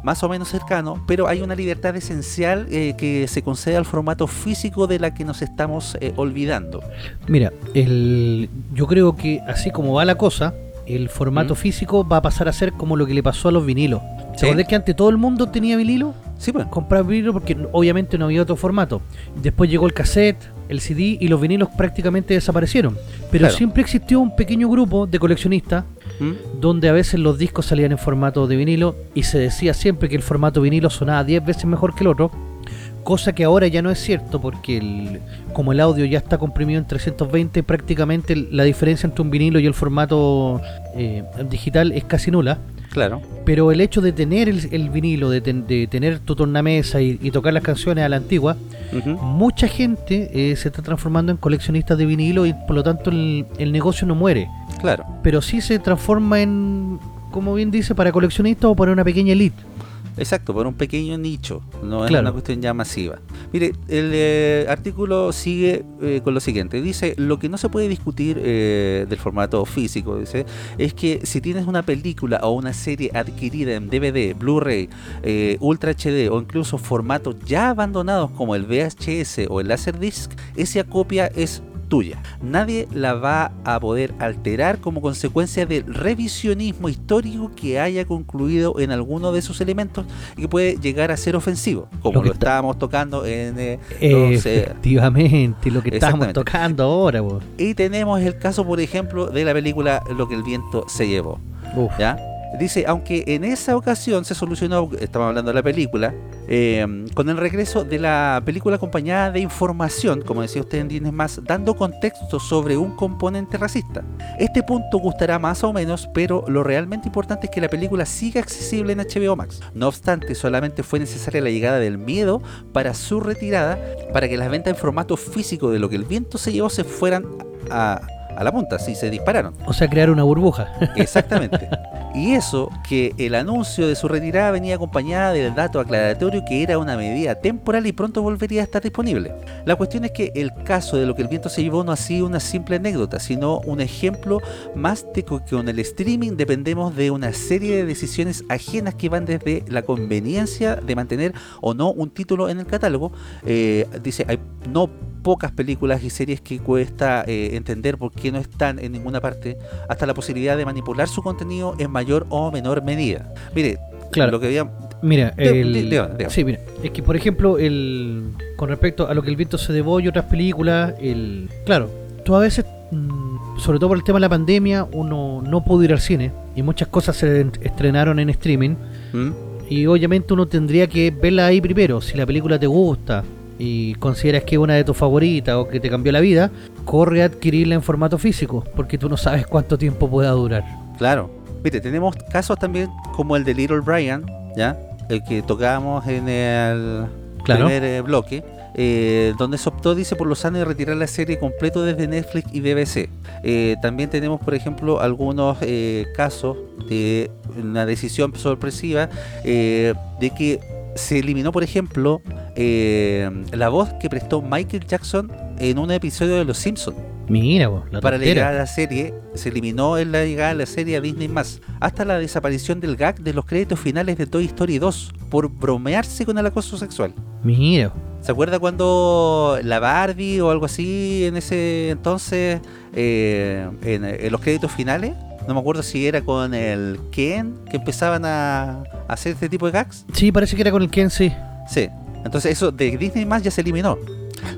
más o menos cercano, pero hay una libertad esencial que se concede al formato físico de la que nos estamos olvidando. Mira, yo creo que así como va la cosa, el formato físico va a pasar a ser como lo que le pasó a los vinilos. ¿Se acuerdan que antes todo el mundo tenía vinilo? Sí, pues. Comprar vinilo porque obviamente no había otro formato. Después llegó el cassette, el CD y los vinilos prácticamente desaparecieron. Pero siempre existió un pequeño grupo de coleccionistas ¿Mm? donde a veces los discos salían en formato de vinilo y se decía siempre que el formato vinilo sonaba 10 veces mejor que el otro cosa que ahora ya no es cierto porque el, como el audio ya está comprimido en 320 prácticamente la diferencia entre un vinilo y el formato eh, digital es casi nula. Claro. Pero el hecho de tener el, vinilo de, tener tu tornamesa y, tocar las canciones a la antigua mucha gente eh, se está transformando en coleccionistas de vinilo y por lo tanto el, el negocio no muere. Claro. Pero sí se transforma en como bien dice para coleccionistas o para una pequeña elite Exacto, por un pequeño nicho, no es una cuestión ya masiva. Mire, el eh, artículo sigue eh, con lo siguiente, dice, lo que no se puede discutir eh, del formato físico, dice, es que si tienes una película o una serie adquirida en DVD, Blu-ray, Ultra HD o incluso formatos ya abandonados como el VHS o el Laserdisc, esa copia es tuya. Nadie la va a poder alterar como consecuencia del revisionismo histórico que haya concluido en alguno de sus elementos y que puede llegar a ser ofensivo, como lo, estábamos tocando en... Eh, Efectivamente, lo que estamos tocando ahora. Y tenemos el caso, por ejemplo, de la película Lo que el viento se llevó. ¿Ya? Dice, aunque en esa ocasión se solucionó, estamos hablando de la película, eh, con el regreso de la película acompañada de información, como decía usted en Dines Más, dando contexto sobre un componente racista. Este punto gustará más o menos, pero lo realmente importante es que la película siga accesible en HBO Max. No obstante, solamente fue necesaria la llegada del miedo para su retirada, para que las ventas en formato físico de lo que el viento se llevó se fueran a a la punta, sí, se dispararon. O sea, crear una burbuja. Exactamente. Y eso que el anuncio de su retirada venía acompañada del dato aclaratorio que era una medida temporal y pronto volvería a estar disponible. La cuestión es que el caso de lo que el viento se llevó no ha sido una simple anécdota, sino un ejemplo más de que con el streaming dependemos de una serie de decisiones ajenas que van desde la conveniencia de mantener o no un título en el catálogo. Eh, dice, no pocas películas y series que cuesta eh, entender por qué no están en ninguna parte, hasta la posibilidad de manipular su contenido en mayor o menor medida. Mire, claro. lo que había... Mira, sí, mira, es que por ejemplo, el, con respecto a lo que el viento se debo y otras películas, el, claro, tú a veces, mm, sobre todo por el tema de la pandemia, uno no pudo ir al cine y muchas cosas se estrenaron en streaming. ¿Mm? Y obviamente uno tendría que verla ahí primero, si la película te gusta, y consideras que es una de tus favoritas o que te cambió la vida, corre a adquirirla en formato físico, porque tú no sabes cuánto tiempo pueda durar. Claro. Viste, tenemos casos también como el de Little Brian, ¿ya? El que tocábamos en el primer eh, bloque, eh, donde se optó, dice, por los años de retirar la serie completo desde Netflix y BBC. Eh, también tenemos, por ejemplo, algunos casos de una decisión sorpresiva de que se eliminó, por ejemplo, eh, la voz que prestó Michael Jackson en un episodio de Los Simpsons. Mira, la Para tontera. llegar a la serie, se eliminó en la llegada a la serie a Disney+, hasta la desaparición del gag de los créditos finales de Toy Story 2, por bromearse con el acoso sexual. Mira. ¿Se acuerda cuando la Barbie o algo así en ese entonces, eh, en, en los créditos finales? No me acuerdo si era con el Ken que empezaban a, hacer este tipo de gags. Sí, parece que era con el Ken, sí. Sí. Entonces eso de Disney más ya se eliminó.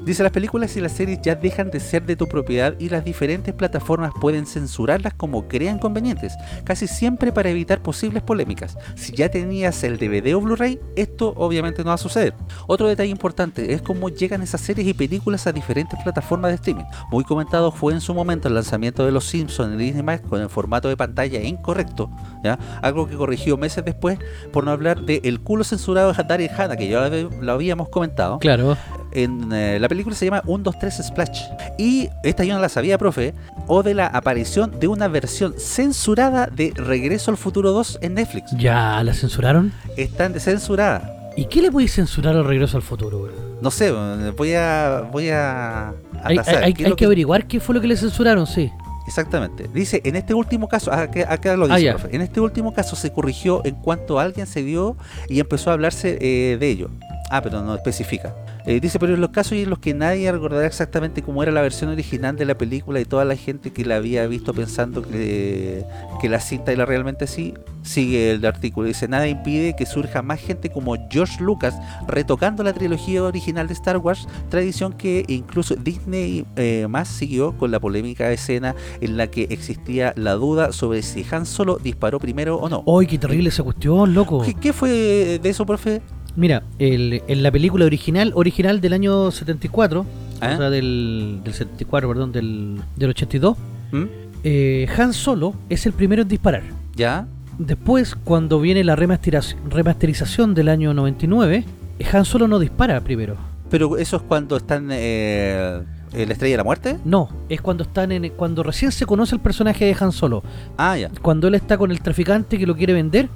Dice, las películas y las series ya dejan de ser de tu propiedad y las diferentes plataformas pueden censurarlas como crean convenientes, casi siempre para evitar posibles polémicas. Si ya tenías el DVD o Blu-ray, esto obviamente no va a suceder. Otro detalle importante es cómo llegan esas series y películas a diferentes plataformas de streaming. Muy comentado fue en su momento el lanzamiento de Los Simpsons en Disney con el formato de pantalla incorrecto, ¿ya? algo que corrigió meses después por no hablar de el culo censurado de Hatari Hana, que ya lo habíamos comentado Claro. En eh, la película se llama 1, 2, 3 Splash. Y esta yo no la sabía, profe. O de la aparición de una versión censurada de Regreso al Futuro 2 en Netflix. ¿Ya la censuraron? Están censurada. ¿Y qué le podéis censurar al regreso al futuro, güey? No sé, voy a. Voy a. a Hay, tasar. hay- ¿Qué es hay lo que averiguar qué fue lo que le censuraron, sí. Exactamente. Dice, en este último caso, acá, acá lo dice, Ah, ya. profe. En este último caso se corrigió en cuanto alguien se dio y empezó a hablarse eh, de ello. Ah, pero no especifica. Eh, dice, pero en los casos en los que nadie recordará exactamente cómo era la versión original de la película y toda la gente que la había visto pensando que, que la cinta era realmente así, sigue el artículo. Dice, nada impide que surja más gente como George Lucas retocando la trilogía original de Star Wars, tradición que incluso Disney eh, más siguió con la polémica escena en la que existía la duda sobre si Han Solo disparó primero o no. ¡Ay, qué terrible esa cuestión, loco! ¿Qué, qué fue de eso, profe? Mira, el- en la película original, original del año 74, ¿Ah? o sea, del, del 74, perdón, del, del 82, ¿Mm? eh, Han Solo es el primero en disparar. ¿Ya? Después, cuando viene la remasterización del año 99, eh, Han Solo no dispara primero. Pero eso es cuando están eh, en la estrella de la muerte. No, es cuando están en cuando recién se conoce el personaje de Han Solo. Ah, ya. Cuando él está con el traficante que lo quiere vender,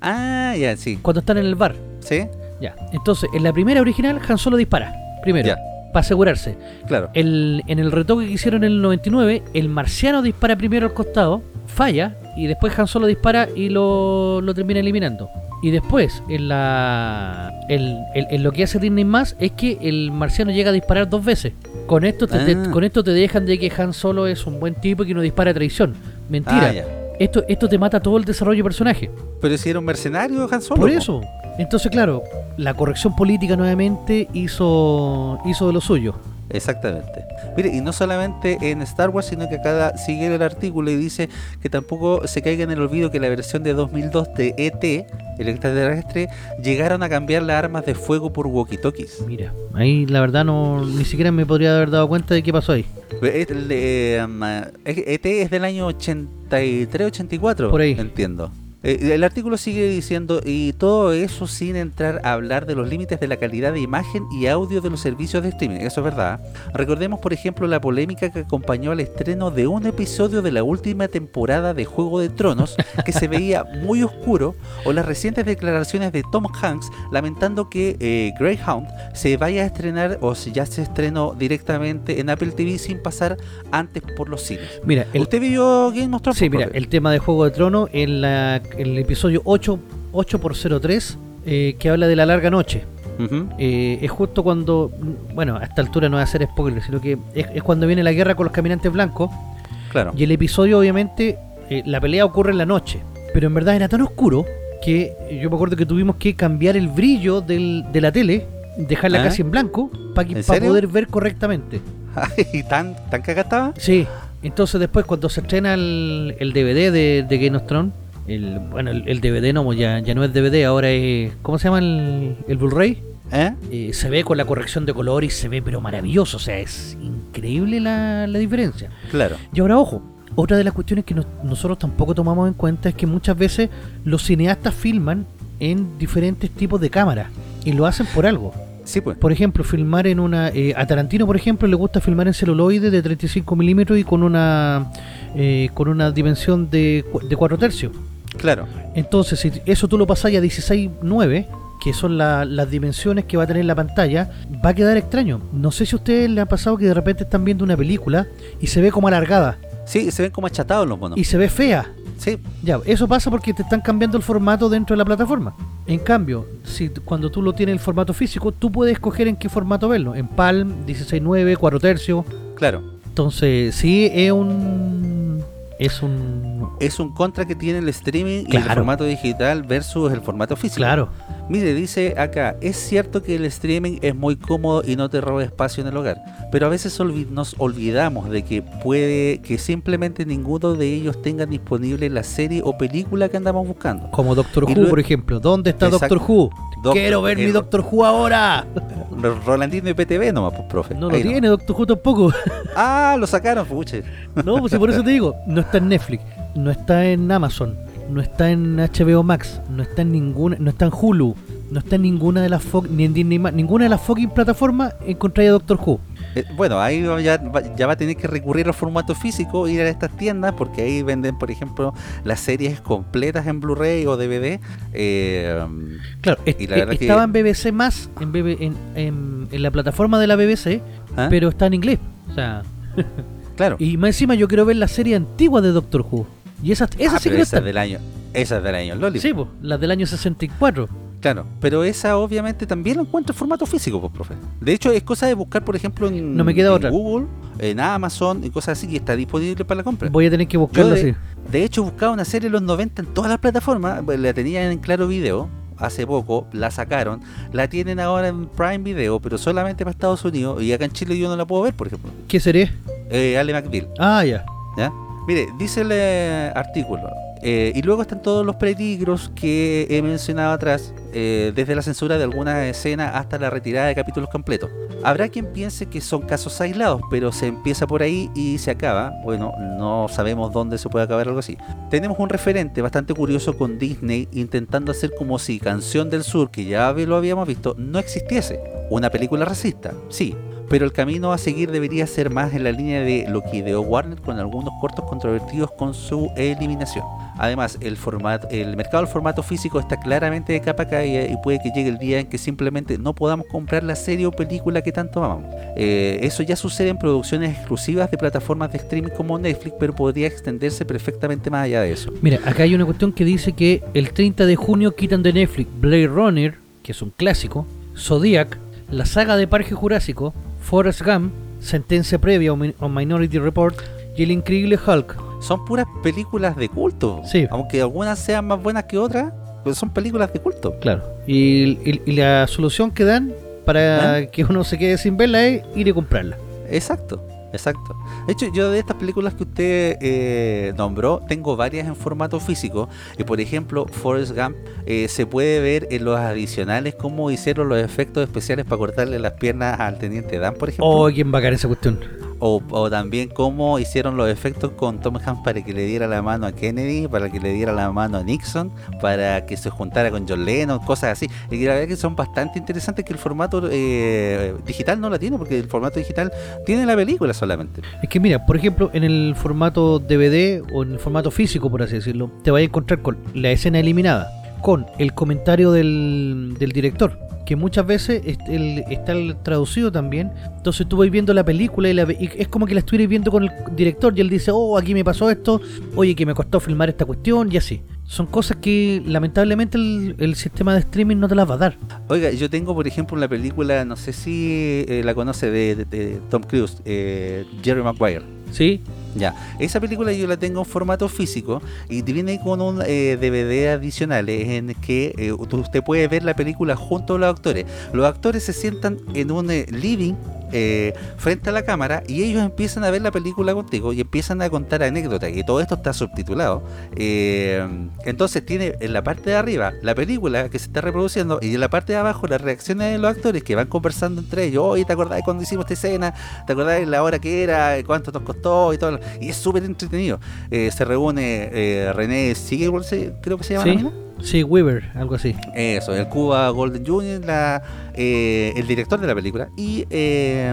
Ah, ya, sí. cuando están en el bar. ¿Sí? Ya. Entonces, en la primera original, Han Solo dispara. Primero. Ya. Para asegurarse. Claro. El, en el retoque que hicieron en el 99, el marciano dispara primero al costado, falla, y después Han Solo dispara y lo, lo termina eliminando. Y después, en la el- en lo que hace Disney más es que el marciano llega a disparar dos veces. Con esto te, te- Ah. con esto te dejan de que Han Solo es un buen tipo y que no dispara a traición. Mentira. Ah. Esto, esto te mata todo el desarrollo de personaje. Pero si era un mercenario, Han Solo. Por po. eso. Entonces, claro, la corrección política nuevamente hizo, hizo de lo suyo. Exactamente. Mire, y no solamente en Star Wars, sino que acá sigue el artículo y dice que tampoco se caiga en el olvido que la versión de 2002 de ET, el extraterrestre, llegaron a cambiar las armas de fuego por walkie-talkies. Mira, ahí la verdad no ni siquiera me podría haber dado cuenta de qué pasó ahí. El de, um, ET es del año 83-84, Por ahí. entiendo. Eh, El artículo sigue diciendo, y todo eso sin entrar a hablar de los límites de la calidad de imagen y audio de los servicios de streaming. Eso es verdad. Recordemos, por ejemplo, la polémica que acompañó al estreno de un episodio de la última temporada de Juego de Tronos que se veía muy oscuro, o las recientes declaraciones de Tom Hanks lamentando que eh, Greyhound se vaya a estrenar o si ya se estrenó directamente en Apple TV sin pasar antes por los cines. Mira, el, ¿Usted vio Game of Thrones? sí, mira, el tema de Juego de Trono en la, el episodio 8, 8 por 03 eh, que habla de la larga noche. Eh, es justo cuando, bueno, a esta altura no voy a hacer spoiler, sino que es, es cuando viene la guerra con los caminantes blancos Claro. y el episodio obviamente, eh, la pelea ocurre en la noche, pero en verdad era tan oscuro que yo me acuerdo que tuvimos que cambiar el brillo del- de la tele, dejarla ¿Ah? casi en blanco para ¿En serio? poder ver correctamente. ¿Y tan, tan estaba? Sí, entonces después cuando se estrena el, el DVD de, de Game of Thrones, el, bueno, el, el DVD no, ya, ya no es DVD, ahora es, ¿cómo se llama el, el Blu-ray? ¿Eh? Eh, se ve con la corrección de color y se ve pero maravilloso, o sea, es increíble la, la diferencia. Claro. Y ahora ojo, otra de las cuestiones que nos- nosotros tampoco tomamos en cuenta es que muchas veces los cineastas filman en diferentes tipos de cámaras y lo hacen por algo. Sí, pues. Por ejemplo, filmar en una... eh, a Tarantino, por ejemplo, le gusta filmar en celuloide de 35 milímetros y con una eh, con una dimensión de, de 4 tercios. Claro. Entonces, si eso tú lo pasas a 16.9, que son la- las dimensiones que va a tener la pantalla, va a quedar extraño. No sé si a ustedes les ha pasado que de repente están viendo una película y se ve como alargada Sí, se ven como achatados los monos. y se ve fea. Sí, Ya, eso pasa porque te están cambiando el formato dentro de la plataforma. En cambio, si cuando tú lo tienes en formato físico, tú puedes escoger en qué formato verlo. En Palm, 16.9, 4 tercios. claro. Entonces, sí, es un... Es un... Es un contra que tiene el streaming y el formato digital versus el formato físico. Claro. Mire, dice acá, es cierto que el streaming es muy cómodo y no te roba espacio en el hogar, pero a veces nos olvidamos de que puede que simplemente ninguno de ellos tenga disponible la serie o película que andamos buscando. Como Doctor Y Who, por ejemplo. ¿Dónde está Exacto. Doctor Who? Quiero ver mi el- Doctor Who ahora. Ro- Rolandino y PTV nomás, pues, profe. No lo Ahí tiene Doctor Who tampoco. Ah, lo sacaron, puche. No, pues por eso te digo, no está en Netflix, no está en Amazon, no está en HBO Max, no está en ninguna, no está en Hulu, no está en ninguna de las ni en Disney ninguna de las fucking plataformas encontráis a Doctor Who. Eh, bueno, ahí ya, va- ya va a tener que recurrir al formato físico, ir a estas tiendas, porque ahí venden, por ejemplo, las series completas en Blu-ray o DVD. eh, Claro, est- Y la verdad que- estaba en BBC más, en, BB en, en- en la plataforma de la BBC, ¿ah? pero está en inglés. O sea, claro. y más encima yo quiero ver la serie antigua de Doctor Who. Y esas, esas Ah, sí que pero no esa están. del año, esa es del año Loli. Sí, pues, las del año 64. Claro, pero esa obviamente también lo encuentra en formato físico, pues, profe. De hecho, es cosa de buscar, por ejemplo, en, No me queda en otra. Google, en Amazon y cosas así, que está disponible para la compra. Voy a tener que buscarlo de, así. de hecho buscaba una serie en los 90 en todas las plataformas, pues, la tenían en Claro Video hace poco, la sacaron, la tienen ahora en Prime Video, pero solamente para Estados Unidos y acá en Chile yo no la puedo ver, por ejemplo. ¿Qué sería? Eh, Ale McBeal, Ah, ya. ¿ya? Mire, dice el eh, artículo, eh, y luego están todos los peligros que he mencionado atrás, eh, desde la censura de algunas escenas hasta la retirada de capítulos completos. Habrá quien piense que son casos aislados, pero se empieza por ahí y se acaba. Bueno, no sabemos dónde se puede acabar algo así. Tenemos un referente bastante curioso con Disney intentando hacer como si Canción del Sur, que ya lo habíamos visto, no existiese. Una película racista, sí, pero el camino a seguir debería ser más en la línea de lo que ideó Warner con algunos cortos controvertidos con su eliminación. Además, el, formato, el mercado del formato físico está claramente de capa caída y puede que llegue el día en que simplemente no podamos comprar la serie o película que tanto amamos. Eh, eso ya sucede en producciones exclusivas de plataformas de streaming como Netflix, pero podría extenderse perfectamente más allá de eso. Mira, acá hay una cuestión que dice que el 30 de junio quitan de Netflix Blade Runner, que es un clásico, Zodiac, la saga de Parque Jurásico, Forrest Gump, Sentencia Previa o, Mi- o Minority Report y el increíble Hulk. Son puras películas de culto. Sí. Aunque algunas sean más buenas que otras, pues son películas de culto. Claro. Y, y- y la solución que dan para que uno se quede sin verla es ir y comprarla. Exacto, exacto. De hecho, yo de estas películas que usted eh, nombró, tengo varias en formato físico. Y por ejemplo, Forrest Gump eh, se puede ver en los adicionales cómo hicieron los efectos especiales para cortarle las piernas al teniente Dan, por ejemplo. Oh, quién bacán esa cuestión. O, o también cómo hicieron los efectos con Tom Hanks para que le diera la mano a Kennedy, para que le diera la mano a Nixon, para que se juntara con John Lennon, cosas así. Y la verdad que son bastante interesantes que el formato eh, digital no la tiene, porque el formato digital tiene la película solamente. Es que mira, por ejemplo, en el formato DVD o en el formato físico, por así decirlo, te vas a encontrar con la escena eliminada, con el comentario del, director, que muchas veces está traducido también. Entonces tú vas viendo la película y, la y es como que la estuvieras viendo con el director y él dice, oh, aquí me pasó esto, oye, que me costó filmar esta cuestión y así. Son cosas que lamentablemente el, el sistema de streaming no te las va a dar. Oiga, yo tengo por ejemplo una película, no sé si eh, la conoce, de, de- de Tom Cruise, eh, Jerry Maguire. ¿Sí? Ya, esa película yo la tengo en formato físico y viene con un eh, DVD adicional en que eh, usted puede ver la película junto a los actores. Los actores se sientan en un eh, living eh, frente a la cámara y ellos empiezan a ver la película contigo y empiezan a contar anécdotas y todo esto está subtitulado. Eh, entonces tiene en la parte de arriba la película que se está reproduciendo y en la parte de abajo las reacciones de los actores que van conversando entre ellos. Oye, ¿te acordás cuando hicimos esta escena? ¿Te acordás de la hora que era? ¿Cuánto nos costó? Y todo. Y es súper entretenido. Eh, se reúne eh, René Siegel, se- creo que se llama la Sí, mina. Sí, Weaver, algo así. Eso, el Cuba Golden Jr., la, eh, el director de la película, y eh,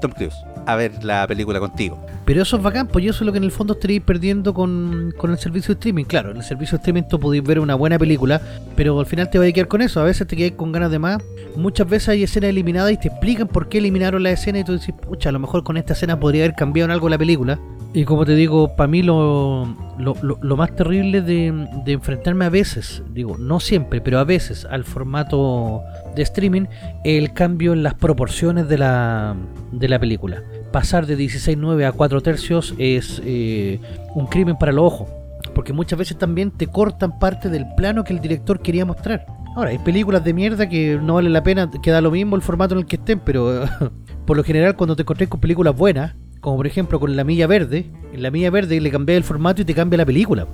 Tom Cruise, a ver la película contigo. Pero eso es bacán, pues eso es lo que en el fondo estaréis perdiendo con, con el servicio de streaming. Claro, en el servicio de streaming tú podéis ver una buena película, pero al final te vas a quedar con eso. A veces te quedas con ganas de más. Muchas veces hay escenas eliminadas y te explican por qué eliminaron la escena y tú dices, pucha, a lo mejor con esta escena podría haber cambiado en algo la película. Y como te digo, para mí lo, lo, lo- más terrible de, de enfrentarme a veces, digo, no siempre, pero a veces al formato de streaming, el cambio en las proporciones de la, de la película. Pasar de 16.9 a 4 tercios es eh, un crimen para los ojos, porque muchas veces también te cortan parte del plano que el director quería mostrar. Ahora, hay películas de mierda que no vale la pena, que da lo mismo el formato en el que estén, pero por lo general cuando te encontrás con películas buenas, como por ejemplo con La Milla Verde, en La Milla Verde le cambié el formato y te cambia la película.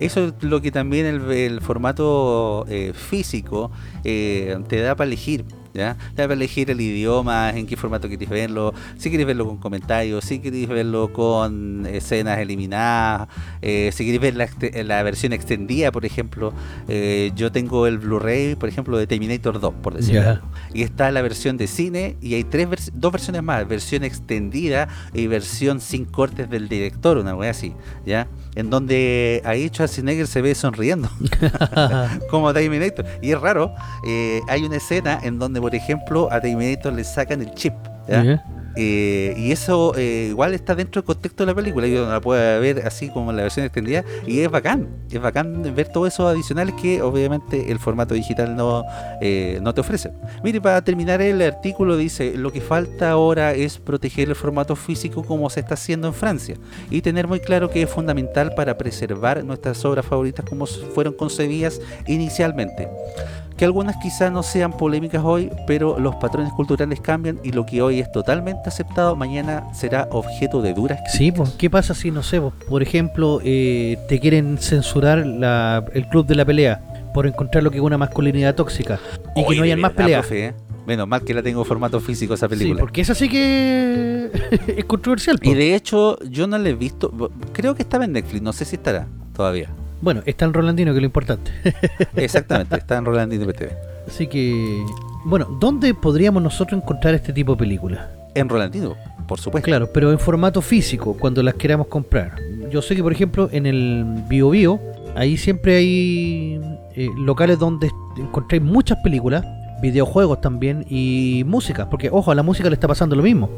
Eso es lo que también el, el formato eh, físico eh, te da para elegir. ¿Ya? Te elegir el idioma, en qué formato quieres verlo, si quieres verlo con comentarios, si quieres verlo con escenas eliminadas, eh, si quieres ver la, la versión extendida, por ejemplo. eh, yo tengo el Blu-ray, por ejemplo, de Terminator 2, por decirlo. Algo. Y está la versión de cine y hay tres vers- dos versiones más, versión extendida y versión sin cortes del director, una wea así, ¿ya? En donde ahí Schwarzenegger se ve sonriendo, como a Terminator. Y es raro, eh, hay una escena en donde, por ejemplo, a Terminator le sacan el chip, ¿ya? Ya. Eh, y eso eh, igual está dentro del contexto de la película. Yo la puedo ver así como en la versión extendida. Y es bacán. Es bacán ver todos esos adicionales que obviamente el formato digital no, eh, no te ofrece. Mire, para terminar el artículo dice, lo que falta ahora es proteger el formato físico como se está haciendo en Francia. Y tener muy claro que es fundamental para preservar nuestras obras favoritas como fueron concebidas inicialmente que algunas quizás no sean polémicas hoy, pero los patrones culturales cambian y lo que hoy es totalmente aceptado, mañana será objeto de duras Sí, pues, ¿qué pasa si, no sé, vos, por ejemplo, eh, te quieren censurar la- el club de la pelea por encontrar lo que es una masculinidad tóxica y que no hayan más peleas? profe, ¿eh? Menos mal que la tengo en formato físico esa Sí, película. porque esa sí que es controversial. po. y de hecho, yo no la he visto. Creo que estaba en Netflix, no sé si estará todavía. Bueno, está en Rolandino, que es lo importante. Exactamente, está en Rolandino PTV. Así que, bueno, ¿dónde podríamos nosotros encontrar este tipo de películas? En Rolandino, por supuesto. Claro, pero en formato físico, cuando las queramos comprar. Yo sé que, por ejemplo, en el Bio Bio, ahí siempre hay eh, locales donde encontráis muchas películas, videojuegos también y música, porque ojo, a la música le está pasando lo mismo.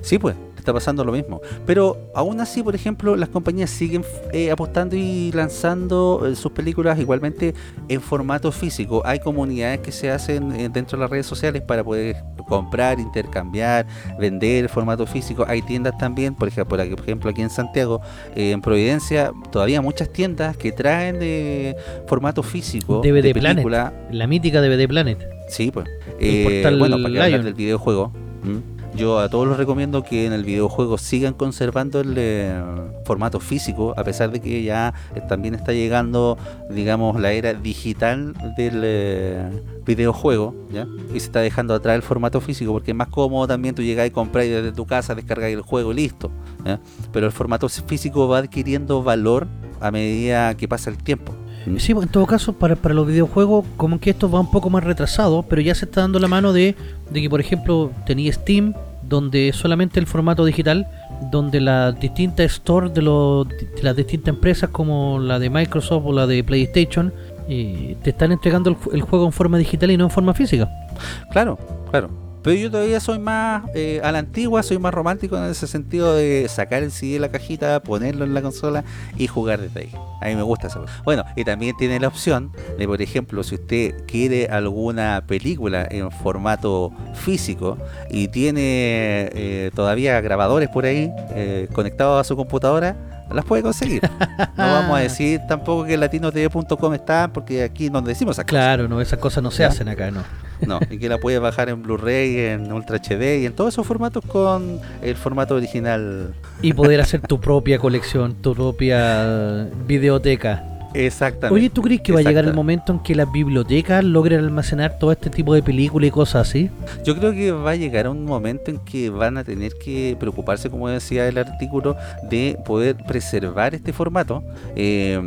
Sí, pues, está pasando lo mismo. Pero aún así, por ejemplo, las compañías siguen eh, apostando y lanzando eh, sus películas igualmente en formato físico. Hay comunidades que se hacen eh, dentro de las redes sociales para poder comprar, intercambiar, vender formato físico. Hay tiendas también, por ejemplo, por aquí- por ejemplo aquí en Santiago, eh, en Providencia, todavía muchas tiendas que traen de formato físico DVD de Planet. película. La mítica DVD Planet. Sí, pues. El portal bueno, para que Lion. del videojuego. ¿m? Yo a todos los recomiendo que en el videojuego sigan conservando el eh, formato físico, a pesar de que ya también está llegando, digamos, la era digital del eh, videojuego, ¿ya? Y se está dejando atrás el formato físico, porque es más cómodo también tú llegas y compras desde tu casa, descargas el juego y listo. Pero el formato físico va adquiriendo valor a medida que pasa el tiempo. ¿M? Sí, en todo caso, para, para los videojuegos, como que esto va un poco más retrasado, pero ya se está dando la mano de, de que, por ejemplo, tenía Steam, donde solamente el formato digital, donde las distintas stores de, de las distintas empresas, como la de Microsoft o la de PlayStation, eh, te están entregando el juego en forma digital y no en forma física. Claro, claro. Pero yo todavía soy más eh, a la antigua, soy más romántico en ese sentido de sacar el CD de la cajita, ponerlo en la consola y jugar desde ahí. A mí me gusta eso. Bueno, y también tiene la opción de, por ejemplo, si usted quiere alguna película en formato físico y tiene eh, todavía grabadores por ahí eh, conectados a su computadora, las puede conseguir. No vamos a decir tampoco que latinotv.com está, porque aquí no decimos cosas. Claro, no, esas cosas no se ¿Ya? hacen acá, no. No, y que la puedes bajar en Blu-ray, en Ultra HD y en todos esos formatos con el formato original. Y poder hacer tu propia colección, tu propia videoteca. Exactamente. Oye, ¿tú crees que va a llegar el momento en que las bibliotecas logren almacenar todo este tipo de películas y cosas así? Yo creo que va a llegar un momento en que van a tener que preocuparse, como decía el artículo, de poder preservar este formato, eh,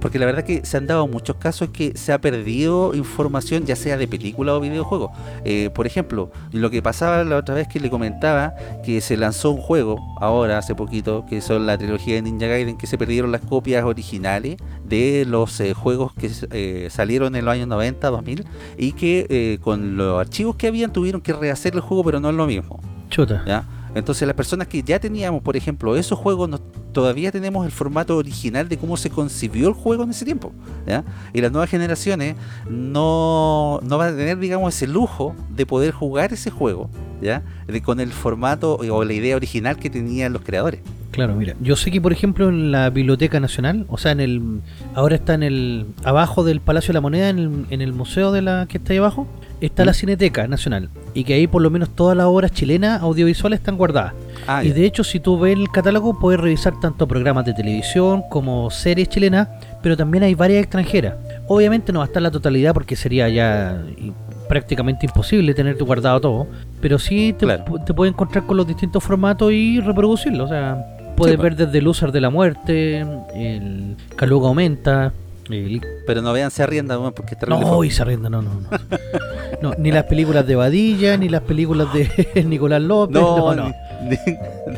porque la verdad que se han dado muchos casos que se ha perdido información, ya sea de película o videojuego. Eh, por ejemplo, lo que pasaba la otra vez que le comentaba, que se lanzó un juego, ahora hace poquito, que son la trilogía de Ninja Gaiden, que se perdieron las copias originales de los eh, juegos que eh, salieron en los años 90, 2000, y que eh, con los archivos que habían tuvieron que rehacer el juego, pero no es lo mismo. Chuta. ¿ya? Entonces las personas que ya teníamos, por ejemplo, esos juegos, no- todavía tenemos el formato original de cómo se concibió el juego en ese tiempo. ¿ya? Y las nuevas generaciones no, no van a tener, digamos, ese lujo de poder jugar ese juego ¿ya? De, con el formato o la idea original que tenían los creadores. Claro, mira, yo sé que por ejemplo en la Biblioteca Nacional, o sea, en el ahora está en el abajo del Palacio de la Moneda, en el, en el museo de la que está ahí abajo, está la ¿Mm? Cineteca Nacional y que ahí por lo menos todas las obras chilenas audiovisuales están guardadas. Ah, y ya. de hecho, si tú ves el catálogo, puedes revisar tanto programas de televisión como series chilenas, pero también hay varias extranjeras. Obviamente no va a estar la totalidad porque sería ya prácticamente imposible tenerte guardado todo, pero sí te, Claro. te puedes encontrar con los distintos formatos y reproducirlo. O sea, puedes Sí, ver desde el User de la Muerte, el Caluga Aumenta, el Pero no vean se arrienda, porque está no, y se arrienda, no, no, no. No, ni las películas de Badilla, ni las películas de Nicolás López, no, no. Ni,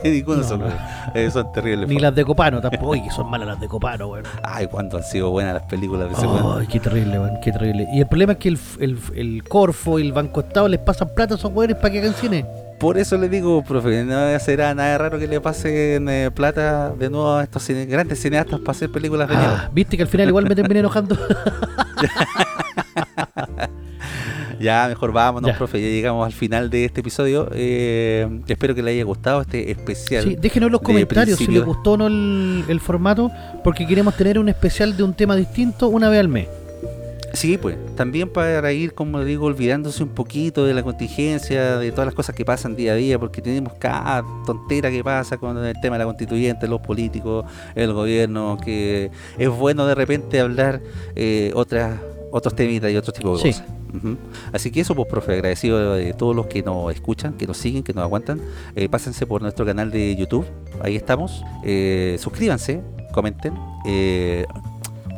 ni- ni No, son, no. Eh, son terribles. Ni las de Copano tampoco. Que son malas las de Copano, weón. Ay, cuánto han sido buenas las películas de ese weón. Ay, qué terrible, weón, qué terrible. Y el problema es que el, el, el Corfo y el Banco Estado les pasan plata a esos weones para que hagan cine. Por eso le digo, profe, no será nada raro que le pasen eh, plata de nuevo a estos cine- grandes cineastas para hacer películas de miedo. Ah, Viste que al final igual me terminé enojando. Ya, mejor vámonos, Ya. profe. Ya llegamos al final de este episodio. Eh, espero que le haya gustado este especial. Sí, déjenos en los comentarios si les gustó o no el, el formato, porque queremos tener un especial de un tema distinto una vez al mes. Sí, pues. También para ir, como digo, olvidándose un poquito de la contingencia, de todas las cosas que pasan día a día, porque tenemos cada tontera que pasa con el tema de la constituyente, los políticos, el gobierno, que es bueno de repente hablar eh, otras otros temitas y otros tipos de Sí. cosas. Ujú. Así que eso, pues, profe, agradecido de todos los que nos escuchan, que nos siguen, que nos aguantan. Eh, pásense por nuestro canal de YouTube, ahí estamos. Eh, suscríbanse, comenten, eh,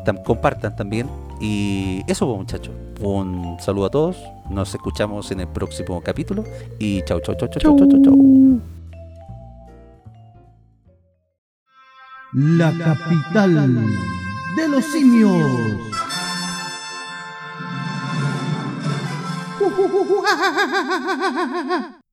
tam- compartan también. Y eso, pues, muchachos. Un saludo a todos. Nos escuchamos en el próximo capítulo. Y chau, chau, chau, chau, chau, chau, chau. chau. La capital de los simios.